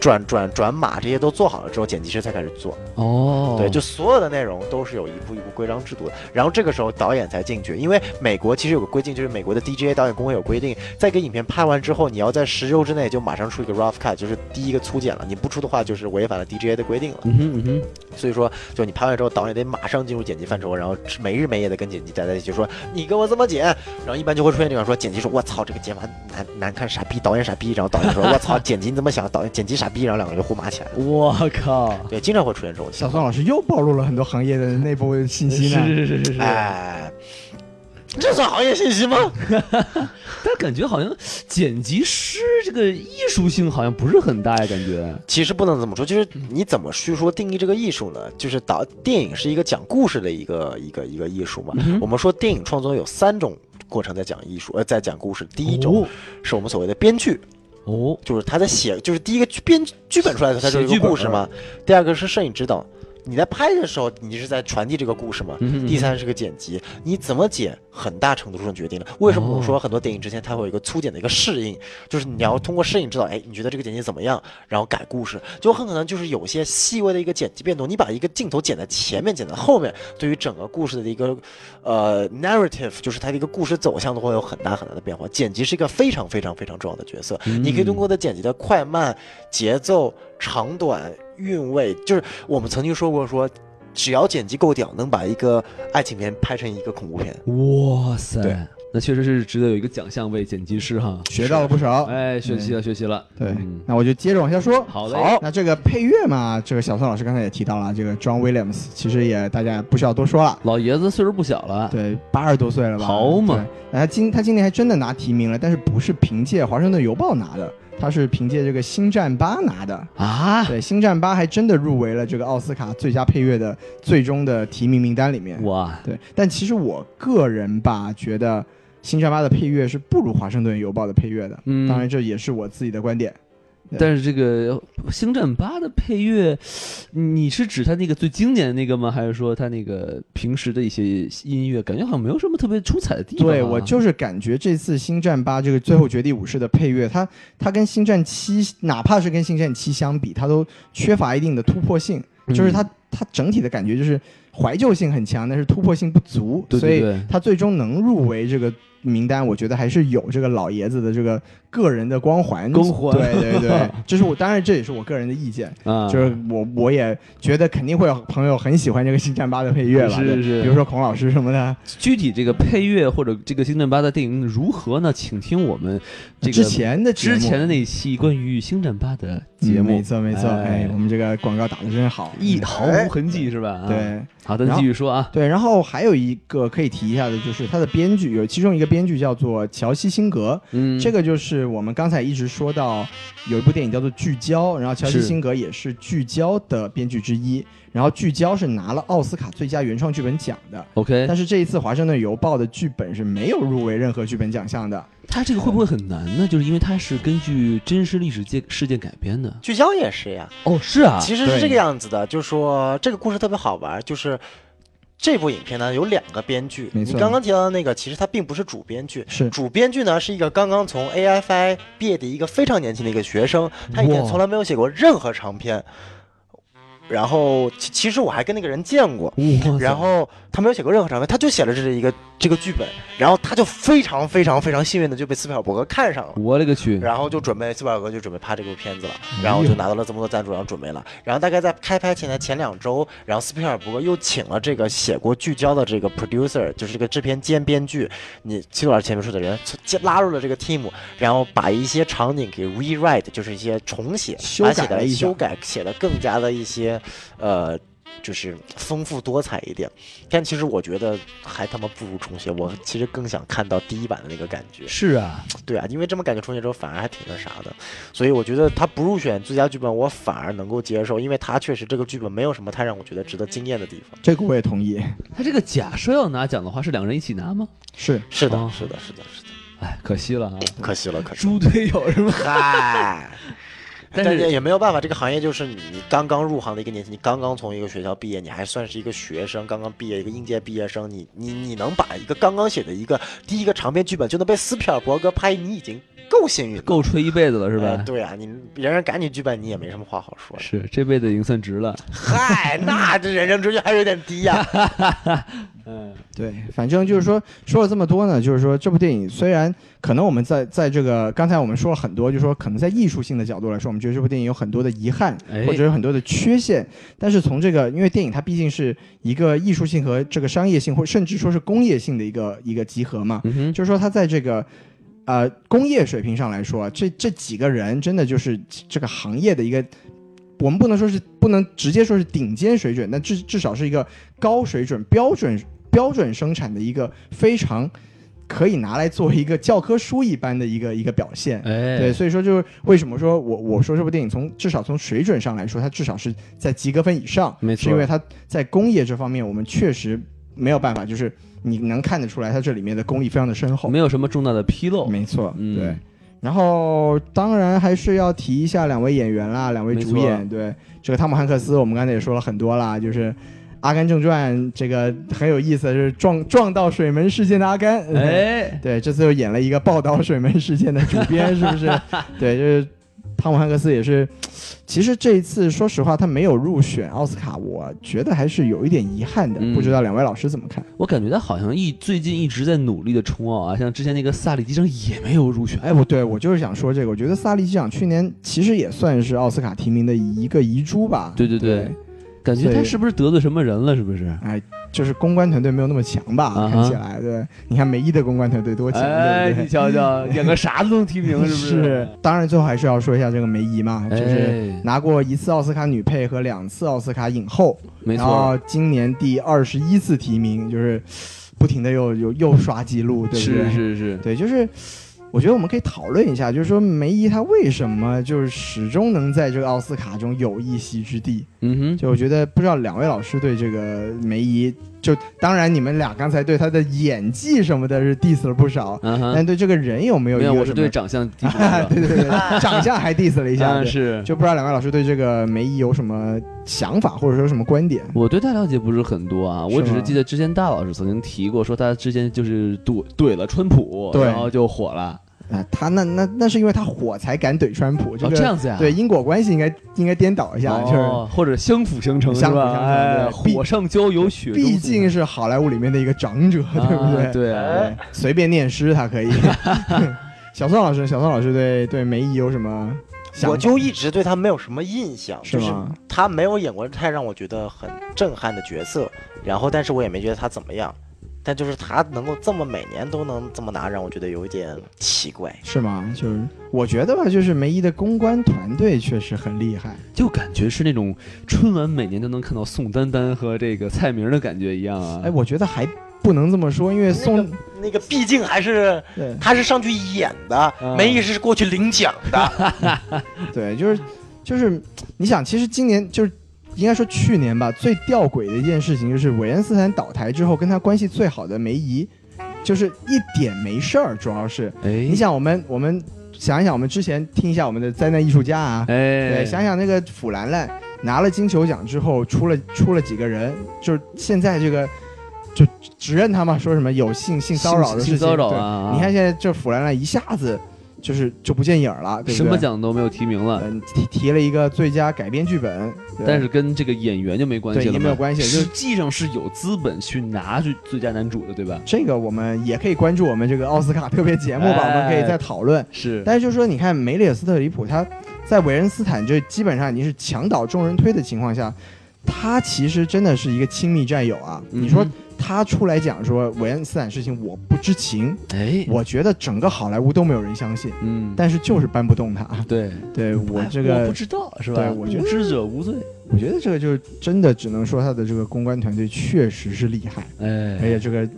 转转转码这些都做好了之后，剪辑师才开始做。哦，对，就所有的内容都是有一步一步规章制度的。然后这个时候导演才进去，因为美国其实有个规定，就是美国的 DGA 导演工会有规定，在给影片拍完之后，你要在十周之内就马上出一个 rough cut，就是第一个粗剪了。你不出的话，就是违反了 DGA 的规定了。嗯哼嗯哼。所以说，就你拍完之后，导演得马上进入剪辑范畴，然后没日没夜的跟剪辑待在一起，说你给我怎么剪。然后一般就会出现这种说，剪辑说我操这个剪完难难看傻逼，导演傻逼。然后导演说我操剪辑你怎么想？导演剪辑傻逼。然后两个人就互骂起来了。我靠！对，经常会出现这种。小宋老师又暴露了很多行业的内部信息呢。是是是是是。哎，这算行业信息吗？但感觉好像剪辑师这个艺术性好像不是很大呀，感觉。其实不能这么说，就是你怎么去说定义这个艺术呢？就是导电影是一个讲故事的一个一个一个艺术嘛。我们说电影创作有三种过程在讲艺术，呃，在讲故事。第一种是我们所谓的编剧。哦，就是他在写，就是第一个编剧本出来的，他就是一个故事嘛。第二个是摄影指导。你在拍的时候，你是在传递这个故事嘛？第三是个剪辑，你怎么剪，很大程度上决定了。为什么我说很多电影之前它会有一个粗剪的一个适应，就是你要通过适应知道，哎，你觉得这个剪辑怎么样，然后改故事，就很可能就是有些细微的一个剪辑变动。你把一个镜头剪在前面，剪在后面，对于整个故事的一个呃 narrative，就是它的一个故事走向都会有很大很大的变化。剪辑是一个非常非常非常重要的角色，你可以通过它剪辑的快慢、节奏、长短。韵味就是我们曾经说过，说只要剪辑够屌，能把一个爱情片拍成一个恐怖片。哇塞！对那确实是值得有一个奖项为剪辑师哈。学到了不少。哎，学习了，学习了。对嗯，那我就接着往下说。好的。好，那这个配乐嘛，这个小宋老师刚才也提到了，这个 John Williams 其实也大家不需要多说了，老爷子岁数不小了。对，八十多岁了吧？好嘛他今他今年还真的拿提名了，但是不是凭借《华盛顿邮报》拿的，他是凭借这个《星战八》拿的。啊，对，《星战八》还真的入围了这个奥斯卡最佳配乐的最终的提名名单里面。哇，对，但其实我个人吧，觉得《星战八》的配乐是不如《华盛顿邮报》的配乐的。嗯当然这也是我自己的观点。对。但是这个《星战八》的配乐，你是指它那个最经典的那个吗？还是说它那个平时的一些音乐，感觉好像没有什么特别出彩的地方啊、对我就是感觉这次《星战八》这个最后绝地武士的配乐，它它跟《星战七》哪怕是跟《星战七》相比，它都缺乏一定的突破性，就是它它整体的感觉就是怀旧性很强，但是突破性不足，对对对。所以它最终能入围这个名单，我觉得还是有这个老爷子的这个个人的光环。光环。对对对，这 是我当然这也是我个人的意见，啊，就是我我也觉得肯定会有朋友很喜欢这个《星战八》的配乐了，是是是。比如说孔老师什么的。具体这个配乐或者这个《星战八》的电影如何呢？请听我们这个之前的之前的那一期关于《星战八》的节嗯目，没错没错，哎。哎，我们这个广告打的真好，一毫无痕迹是吧？啊，对好的，你继续说啊。对，然后还有一个可以提一下的，就是他的编剧有其中一个编剧叫做乔西辛格，嗯，这个就是我们刚才一直说到有一部电影叫做《聚焦》，然后乔西辛格也是《聚焦》的编剧之一，然后《聚焦》是拿了奥斯卡最佳原创剧本奖的，OK，但是这一次《华盛顿邮报》的剧本是没有入围任何剧本奖项的。它这个会不会很难呢？就是因为它是根据真实历史件事件改编的。聚焦也是呀。哦，是啊，其实是这个样子的，就是说这个故事特别好玩，就是。这部影片呢有两个编剧，你刚刚提到的那个，其实他并不是主编剧，是。主编剧呢是一个刚刚从 AFI 毕业的一个非常年轻的一个学生，他以前从来没有写过任何长篇。然后其其实我还跟那个人见过，然后他没有写过任何长篇，他就写了这一个这个剧本，然后他就非常非常非常幸运的就被斯皮尔伯格看上了。我勒个去！然后就准备斯皮尔伯格就准备拍这部片子了，然后就拿到了这么多赞助，然后准备了。然后大概在开拍前的前两周，然后斯皮尔伯格又请了这个写过《聚焦》的这个 producer，就是这个制片兼编剧，你七老师前面说的人，拉入了这个 team，然后把一些场景给 rewrite，就是一些重写，修把写改的修改写的更加的一些呃。就是丰富多彩一点，但其实我觉得还他妈不如重写。我其实更想看到第一版的那个感觉。是啊，对啊，因为这么感觉重写之后反而还挺那啥的，所以我觉得他不入选最佳剧本，我反而能够接受，因为他确实这个剧本没有什么太让我觉得值得惊艳的地方。这个我也同意，他这个假设要拿奖的话，是两个人一起拿吗？是是的，哦是的，是的，是的，哎，可惜了啊，可惜了，可惜了。猪队友是吧？嗨，但是也没有办法，这个行业就是你你刚刚入行的一个年纪，你刚刚从一个学校毕业，你还算是一个学生，刚刚毕业一个应届毕业生，你你你能把一个刚刚写的一个第一个长篇剧本就能被斯皮尔伯格拍，你已经够幸运，够吹一辈子了是哎吧？对啊，你人家赶紧剧本，你也没什么话好说。是，这辈子已经算值了。嗨，那这人生追求还是有点低呀、嗯，对，反正就是说说了这么多呢，就是说这部电影虽然可能我们在在这个刚才我们说了很多，就是说可能在艺术性的角度来说，我们觉得这部电影有很多的遗憾，哎或者有很多的缺陷，但是从这个因为电影它毕竟是一个艺术性和这个商业性，或甚至说是工业性的一个一个集合嘛，嗯，就是说它在这个。呃，工业水平上来说，这这几个人真的就是这个行业的一个，我们不能说是不能直接说是顶尖水准，但至至少是一个高水准、标准标准生产的一个非常可以拿来做一个教科书一般的一个一个表现。哎，对，所以说就是为什么说我我说这部电影从至少从水准上来说，它至少是在及格分以上，没错是因为它在工业这方面，我们确实没有办法，就是你能看得出来，它这里面的功力非常的深厚。没有什么重大的纰漏。没错，嗯对。然后当然还是要提一下两位演员啦，两位主演。对，这个汤姆汉克斯，我们刚才也说了很多啦，就是《阿甘正传》这个很有意思，就是撞撞到水门事件的阿甘。哎，对，这次又演了一个报道水门事件的主编，是不是？对，就是汤姆汉克斯也是。其实这一次，说实话，他没有入选奥斯卡，我觉得还是有一点遗憾的。嗯不知道两位老师怎么看？我感觉他好像一最近一直在努力的冲奥啊，像之前那个萨利机长也没有入选。哎，不对，我就是想说这个。我觉得萨利机长去年其实也算是奥斯卡提名的一个遗珠吧。对对对感觉他是不是得罪什么人了？是不是？哎，就是公关团队没有那么强吧？看起来，对。你看梅姨的公关团队多强，对不对？你瞧瞧，演个啥都能提名，是不是？是。当然，最后还是要说一下这个梅姨嘛，就是拿过一次奥斯卡女配和两次奥斯卡影后，没错。然后今年第二十一次提名，就是不停的又又又刷记录，对不对？是是是，对，就是。我觉得我们可以讨论一下，就是说梅姨她为什么就是始终能在这个奥斯卡中有一席之地？嗯哼，就我觉得不知道两位老师对这个梅姨，就当然你们俩刚才对她的演技什么的是 diss 了不少，但对这个人有没有？没有，我是对长相 diss 对对对，长相还 diss 了一下，是就不知道两位老师对这个梅姨有什么想法或者说什么观点？我对她了解不是很多啊，我只是记得之前大老师曾经提过，说她之前就是怼怼了川普，然后就火了。啊，他那那那是因为他火才敢怼川普，这样子呀？对，因果关系应该应该颠倒一下，就是或者相辅相成，相辅相成，火上浇油，血毕竟是好莱坞里面的一个长者，对不对？对，随便念诗他可以。小宋老师，小宋老师对对梅姨有什么？我就一直对他没有什么印象，就是他没有演过太让我觉得很震撼的角色，然后但是我也没觉得他怎么样。但就是他能够这么每年都能这么拿，让我觉得有一点奇怪，是吗？就是我觉得吧，就是梅姨的公关团队确实很厉害，就感觉是那种春晚每年都能看到宋丹丹和这个蔡明的感觉一样啊。哎，我觉得还不能这么说，因为宋那个毕竟还是他是上去演的，梅姨是过去领奖的。对，就是就是，你想，其实今年就是。应该说去年吧，最吊诡的一件事情就是韦恩斯坦倒台之后，跟他关系最好的梅姨，就是一点没事儿。主要是，哎，你想我们我们想一想，我们之前听一下我们的灾难艺术家啊，哎，对，想想那个腐兰兰拿了金球奖之后，出了出了几个人，就是现在这个就指认他嘛，说什么有性性骚扰的事情，骚扰啊！你看现在这腐兰兰一下子。就是就不见影了，什么奖都没有提名了，提提了一个最佳改编剧本，但是跟这个演员就没关系了，也没有关系，实际上是有资本去拿去最佳男主的，对吧？这个我们也可以关注我们这个奥斯卡特别节目吧，我们可以再讨论。是，但是就是说，你看梅里尔斯特里普，他在韦恩斯坦就基本上已经是墙倒众人推的情况下，他其实真的是一个亲密战友啊，你说。他出来讲说韦恩斯坦事情我不知情，哎，我觉得整个好莱坞都没有人相信，嗯，但是就是搬不动他，对，对我这个我不知道是吧？对，我觉得知者无罪，我觉得这个就真的只能说他的这个公关团队确实是厉害，哎，而且这个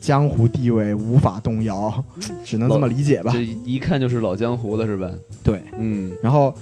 江湖地位无法动摇，只能这么理解吧？这一看就是老江湖了是吧？对，嗯，然后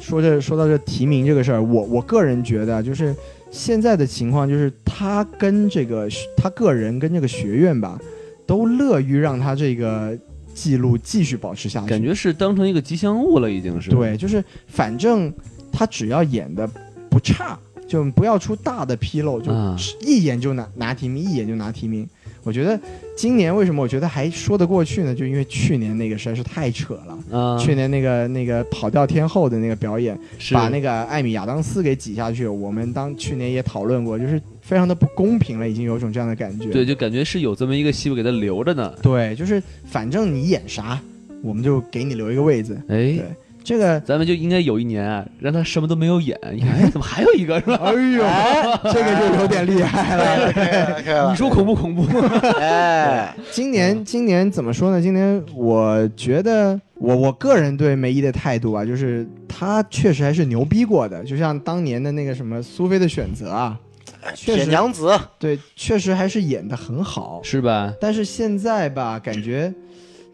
说这说到这提名这个事儿，我我个人觉得就是。现在的情况就是，他跟这个他个人跟这个学院吧，都乐于让他这个记录继续保持下去，感觉是当成一个吉祥物了，已经是。对，就是反正他只要演的不差，就不要出大的纰漏，就一演就拿拿提名，一演就拿提名。我觉得今年为什么我觉得还说得过去呢？就因为去年那个实在是太扯了。去年那个那个跑调天后的那个表演，把那个艾米亚当斯给挤下去。我们当去年也讨论过，就是非常的不公平了，已经有种这样的感觉。对，就感觉是有这么一个戏位给他留着呢。对，就是反正你演啥，我们就给你留一个位子。哎。对。这个咱们就应该有一年让他什么都没有演，你看，哎，怎么还有一个是吧？哎呦，这个就有点厉害了。你说恐不恐怖？哎，今年今年怎么说呢？今年我觉得我我个人对梅姨的态度啊，就是她确实还是牛逼过的，就像当年的那个什么苏菲的选择啊，铁娘子，对，确实还是演的很好，是吧？但是现在吧，感觉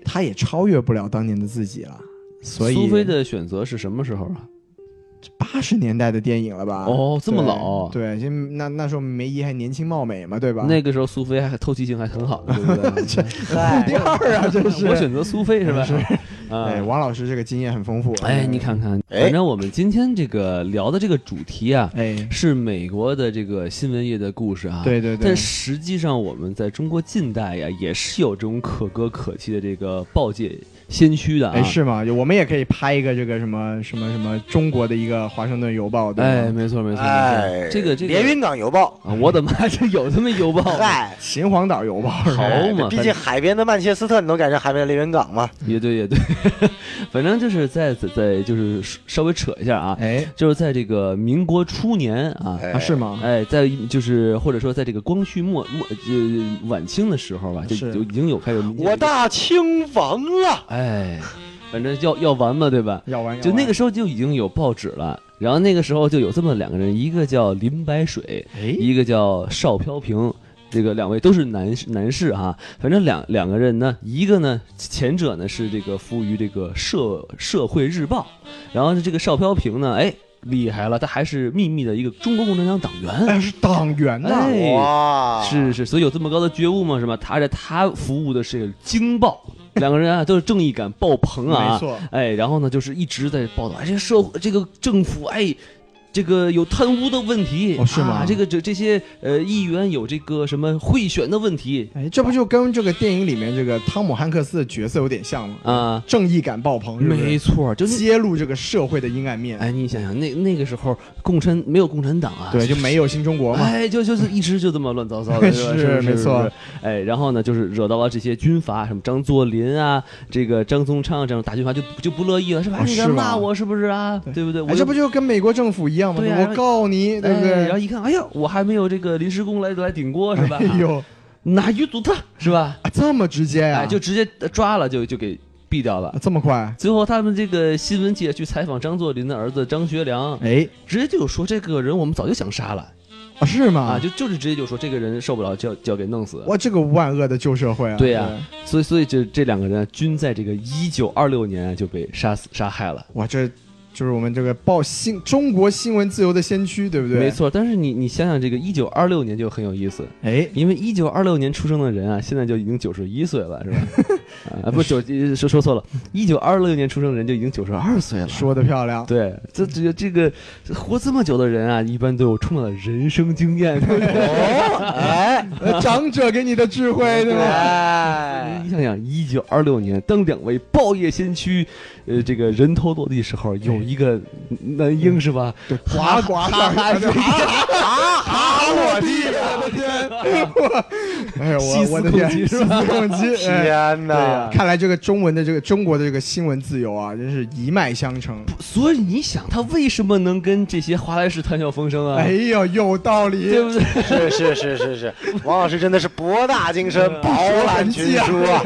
她也超越不了当年的自己了。所以苏菲的选择是什么时候啊？八十年代的电影了吧？哦，这么老？对，就那那时候梅姨还年轻貌美嘛，对吧？那个时候苏菲还透气性还很好，对不对？第二啊，这是我选择苏菲是吧？是。哎，王老师这个经验很丰富。哎，你看看，反正我们今天这个聊的这个主题啊，哎，是美国的这个新闻业的故事啊。对对对。但实际上我们在中国近代呀，也是有这种可歌可泣的这个报界先驱的啊。哎，是吗？我们也可以拍一个这个什么什么什么中国的一个华盛顿邮报，对哎，没错没错没错，这个这个连云港邮报啊，我的妈，这有这么邮报？嗨，秦皇岛邮报，好嘛，毕竟海边的曼彻斯特，你能改成海边的连云港吗？也对也对，反正就是在在就是稍微扯一下啊，哎，就是在这个民国初年啊，啊是吗？哎，在就是或者说在这个光绪末末呃晚清的时候吧，就就已经有开始我大清亡了，哎，反正要要完嘛，对吧？要完，就那个时候就已经有报纸了，然后那个时候就有这么两个人，一个叫林白水，哎，一个叫邵飘萍。这个两位都是男士男士哈，反正两两个人呢，一个呢前者呢是这个服务于这个社社会日报，然后这个邵飘萍呢，哎厉害了，他还是秘密的一个中国共产党党员，哎是党员呐，哇，是是，所以有这么高的觉悟吗？是吧？他在他服务的是京报，两个人啊都是正义感爆棚啊，没错，哎，然后呢就是一直在报道，哎，这个社会这个政府哎。这个有贪污的问题，哦、是吗？这个这这些呃议员有这个什么贿选的问题，哎，这不就跟这个电影里面这个汤姆汉克斯的角色有点像吗？啊，正义感爆棚，没错，就揭露这个社会的阴暗面。哎，你想想，那那个时候共产没有共产党啊，对，就没有新中国嘛，哎，就就是一直就这么乱糟糟的，是没错，哎，然后呢，就是惹到了这些军阀，什么张作霖啊，这个张宗昌这种大军阀就就不乐意了，是吧？你敢骂我是不是啊？对不对？哎，这不就跟美国政府一样吗？我告。你对不对？然后一看，哎呀，我还没有这个临时工来来顶锅是吧？哎呦，拿鱼堵他是吧？啊，这么直接呀？就直接抓了，就就给毙掉了。这么快？最后他们这个新闻界去采访张作霖的儿子张学良，哎，直接就说这个人我们早就想杀了啊？是吗？啊，就就是直接就说这个人受不了，就要就要给弄死。哇，这个万恶的旧社会啊！对呀，所以所以这这两个人均在这个一九二六年就被杀死杀害了。哇，这。就是我们这个报新中国新闻自由的先驱，对不对？没错。但是你你想想，这个一九二六年就很有意思，哎，因为一九二六年出生的人啊，现在就已经九十一岁了，是吧？啊，不九说说错了，一九二六年出生的人就已经九十二岁了。说的漂亮。对，这这这个活这么久的人啊，一般都有充满了人生经验。哦，哎，长者给你的智慧，对吧？你想想，一九二六年，当两位报业先驱，呃，这个人头落地时候，有。一个男婴是吧？对，呱呱哈哈哈哈落地，我的天！哎呀，我我的天，天哪！看来这个中文的这个中国的这个新闻自由啊，真是一脉相承。所以你想，他为什么能跟这些华莱士谈笑风生啊？哎呀，有道理，对不对？是是是是是，王老师真的是博大精深，饱览群书啊！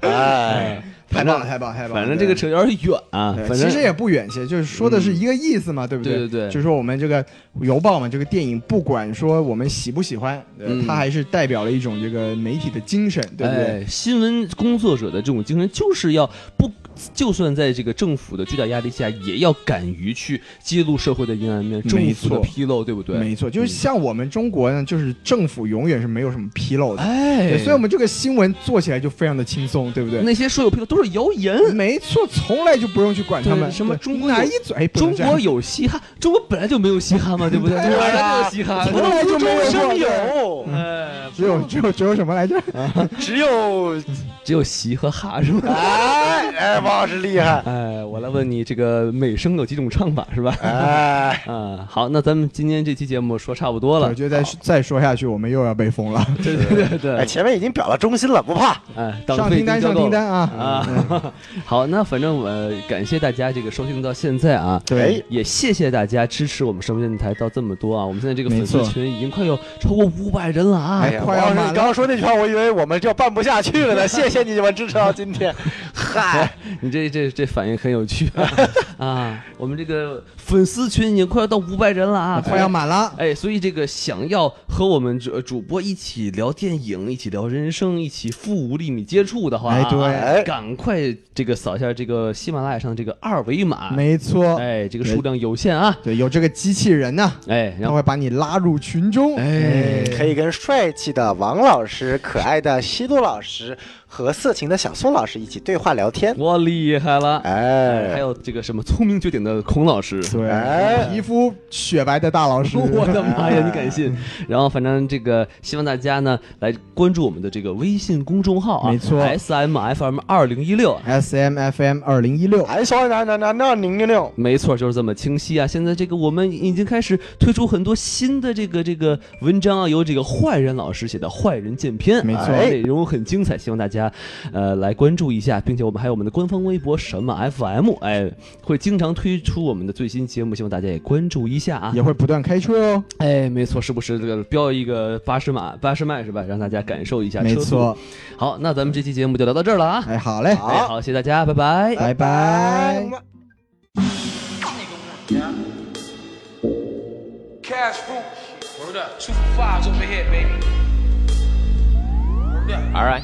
哎。太棒了，太棒，太棒！反正这个扯有点远啊，反正其实也不远些，就是说的是一个意思嘛，对不对？对对对，就是说我们这个邮报嘛，这个电影不管说我们喜不喜欢，它还是代表了一种这个媒体的精神，对不对？新闻工作者的这种精神就是要不。就算在这个政府的巨大压力下，也要敢于去揭露社会的阴暗面，政府的纰漏，对不对？没错，就是像我们中国呢，就是政府永远是没有什么纰漏的，哎，所以我们这个新闻做起来就非常的轻松，对不对？那些说有纰漏都是谣言，没错，从来就不用去管他们。什么中国哪一嘴？中国有嘻哈，中国本来就没有嘻哈嘛，对不对？本来就有嘻哈，从来就没有声有，哎，只有只有只有什么来着？只有 只有嘻和哈是吗？哎哎，王老师厉害。哎，我来问你，这个美声有几种唱法是吧？哎，嗯，好，那咱们今天这期节目说差不多了，我觉得再再说下去，我们又要被封了。对对对对，哎，前面已经表了忠心了，不怕。哎，上订单，上订单啊啊！好，那反正我感谢大家这个收听到现在啊，对，也谢谢大家支持我们声波电台到这么多啊！我们现在这个粉丝群已经快有超过五百人了啊！哎呀，快要你刚刚说那句话，我以为我们就办不下去了呢。谢谢你们支持到今天。嗨，你这这这反应很有趣 啊！我们这个粉丝群已经快要到五百人了啊，快要满了。哎，所以这个想要和我们主主播一起聊电影、一起聊人生、一起负无厘米接触的话，哎，对，赶快这个扫一下这个喜马拉雅上的这个二维码。没错，哎，这个数量有限啊。对，有这个机器人呢，哎，然后会把你拉入群中，哎，可以跟帅气的王老师、可爱的西多老师。和色情的小宋老师一起对话聊天，哇，厉害了！哎，还有这个什么聪明绝顶的孔老师，对，皮肤雪白的大老师，我的妈呀，你敢信？然后反正这个希望大家呢来关注我们的这个微信公众号啊，没错，S M F M 二零一六，S M F M 二零一六，S M F M 二零一六，没错，就是这么清晰啊！现在这个我们已经开始推出很多新的这个这个文章啊，由这个坏人老师写的《坏人见篇》，没错，内容很精彩，希望大家呃来关注一下，并且我们还有我们的官方微博什么 F M，哎，会经常推出我们的最新节目，希望大家也关注一下啊！也会不断开车哦，哎，没错，是不是这个标一个八十码、八十迈是吧？让大家感受一下没错，好，那咱们这期节目就聊到这儿了啊！哎，好嘞，哎，好，谢谢大家，拜拜，拜拜。All right.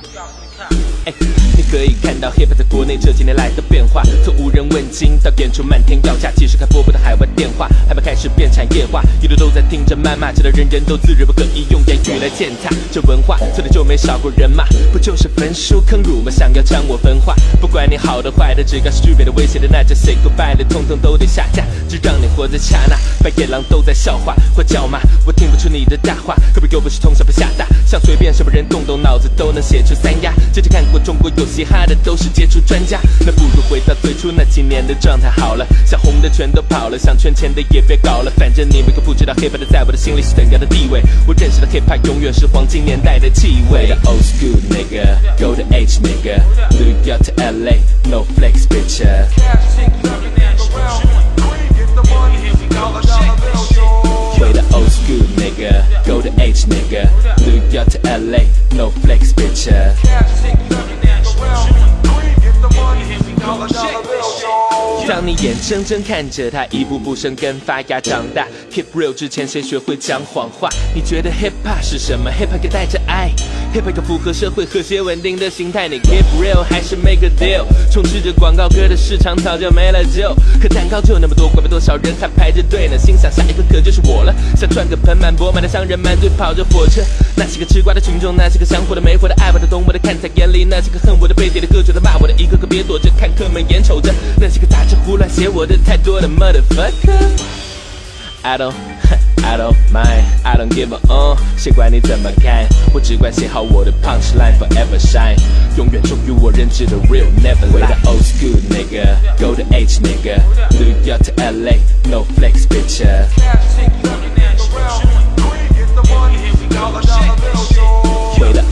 你可以看到 hiphop 在国内这几年来的变化，从无人问津到演出漫天要价，即使开播播的海外电话，还没开始变产业化，一路都在听着谩骂，直到人人都自认不可以用言语来践踏。这文化从来就没少过人骂，不就是焚书坑儒吗？想要将我分化，不管你好的坏的，只要是具备的威胁的，那就 say goodbye 的，通通都得下架，只让你活在刹那。白眼狼都在笑话或叫骂，我听不出你的大话，可不又不是从小被吓大，想随便什么人动动脑子都能写出三押。之前看。过中国有嘻哈的都是杰出专家，那不如回到最初那几年的状态好了。想红的全都跑了，想圈钱的也别搞了。反正你们都不知道，hiphop 的在我的心里是怎样的地位。我认识的 hiphop 永远是黄金年代的气味。Old school nigga, go to H nigga, New York to LA, no flex bitch. Way the old school nigga, go to H nigga, New York to LA, no flex bitch. 当你眼睁睁看着他一步步生根发芽长大，Keep real 之前谁学会讲谎话？你觉得 Hip Hop 是什么？Hip Hop 带着爱，Hip Hop 符合社会和谐稳定的形态。你 Keep real 还是 Make a deal？充斥着广告歌的市场早就没了救，可蛋糕就那么多，怪不得多少人还排着队呢。心想下一个可就是我了，想赚个盆满钵满的商人满嘴跑着火车。那些个吃瓜的群众，那些个想火的没火的，爱我的懂我的看在眼里，那些个恨我的背地里喝酒的骂我的，一个个别躲着，看客们眼瞅着，那些个打着。胡乱写我的太多的 motherfucker，I don't I don't mind I don't give a uh，谁管你怎么看？我只管写好我的 punchline forever shine，永远忠于我认知的 real never lie。the old school nigga go to H nigga New York to LA no flex bitch。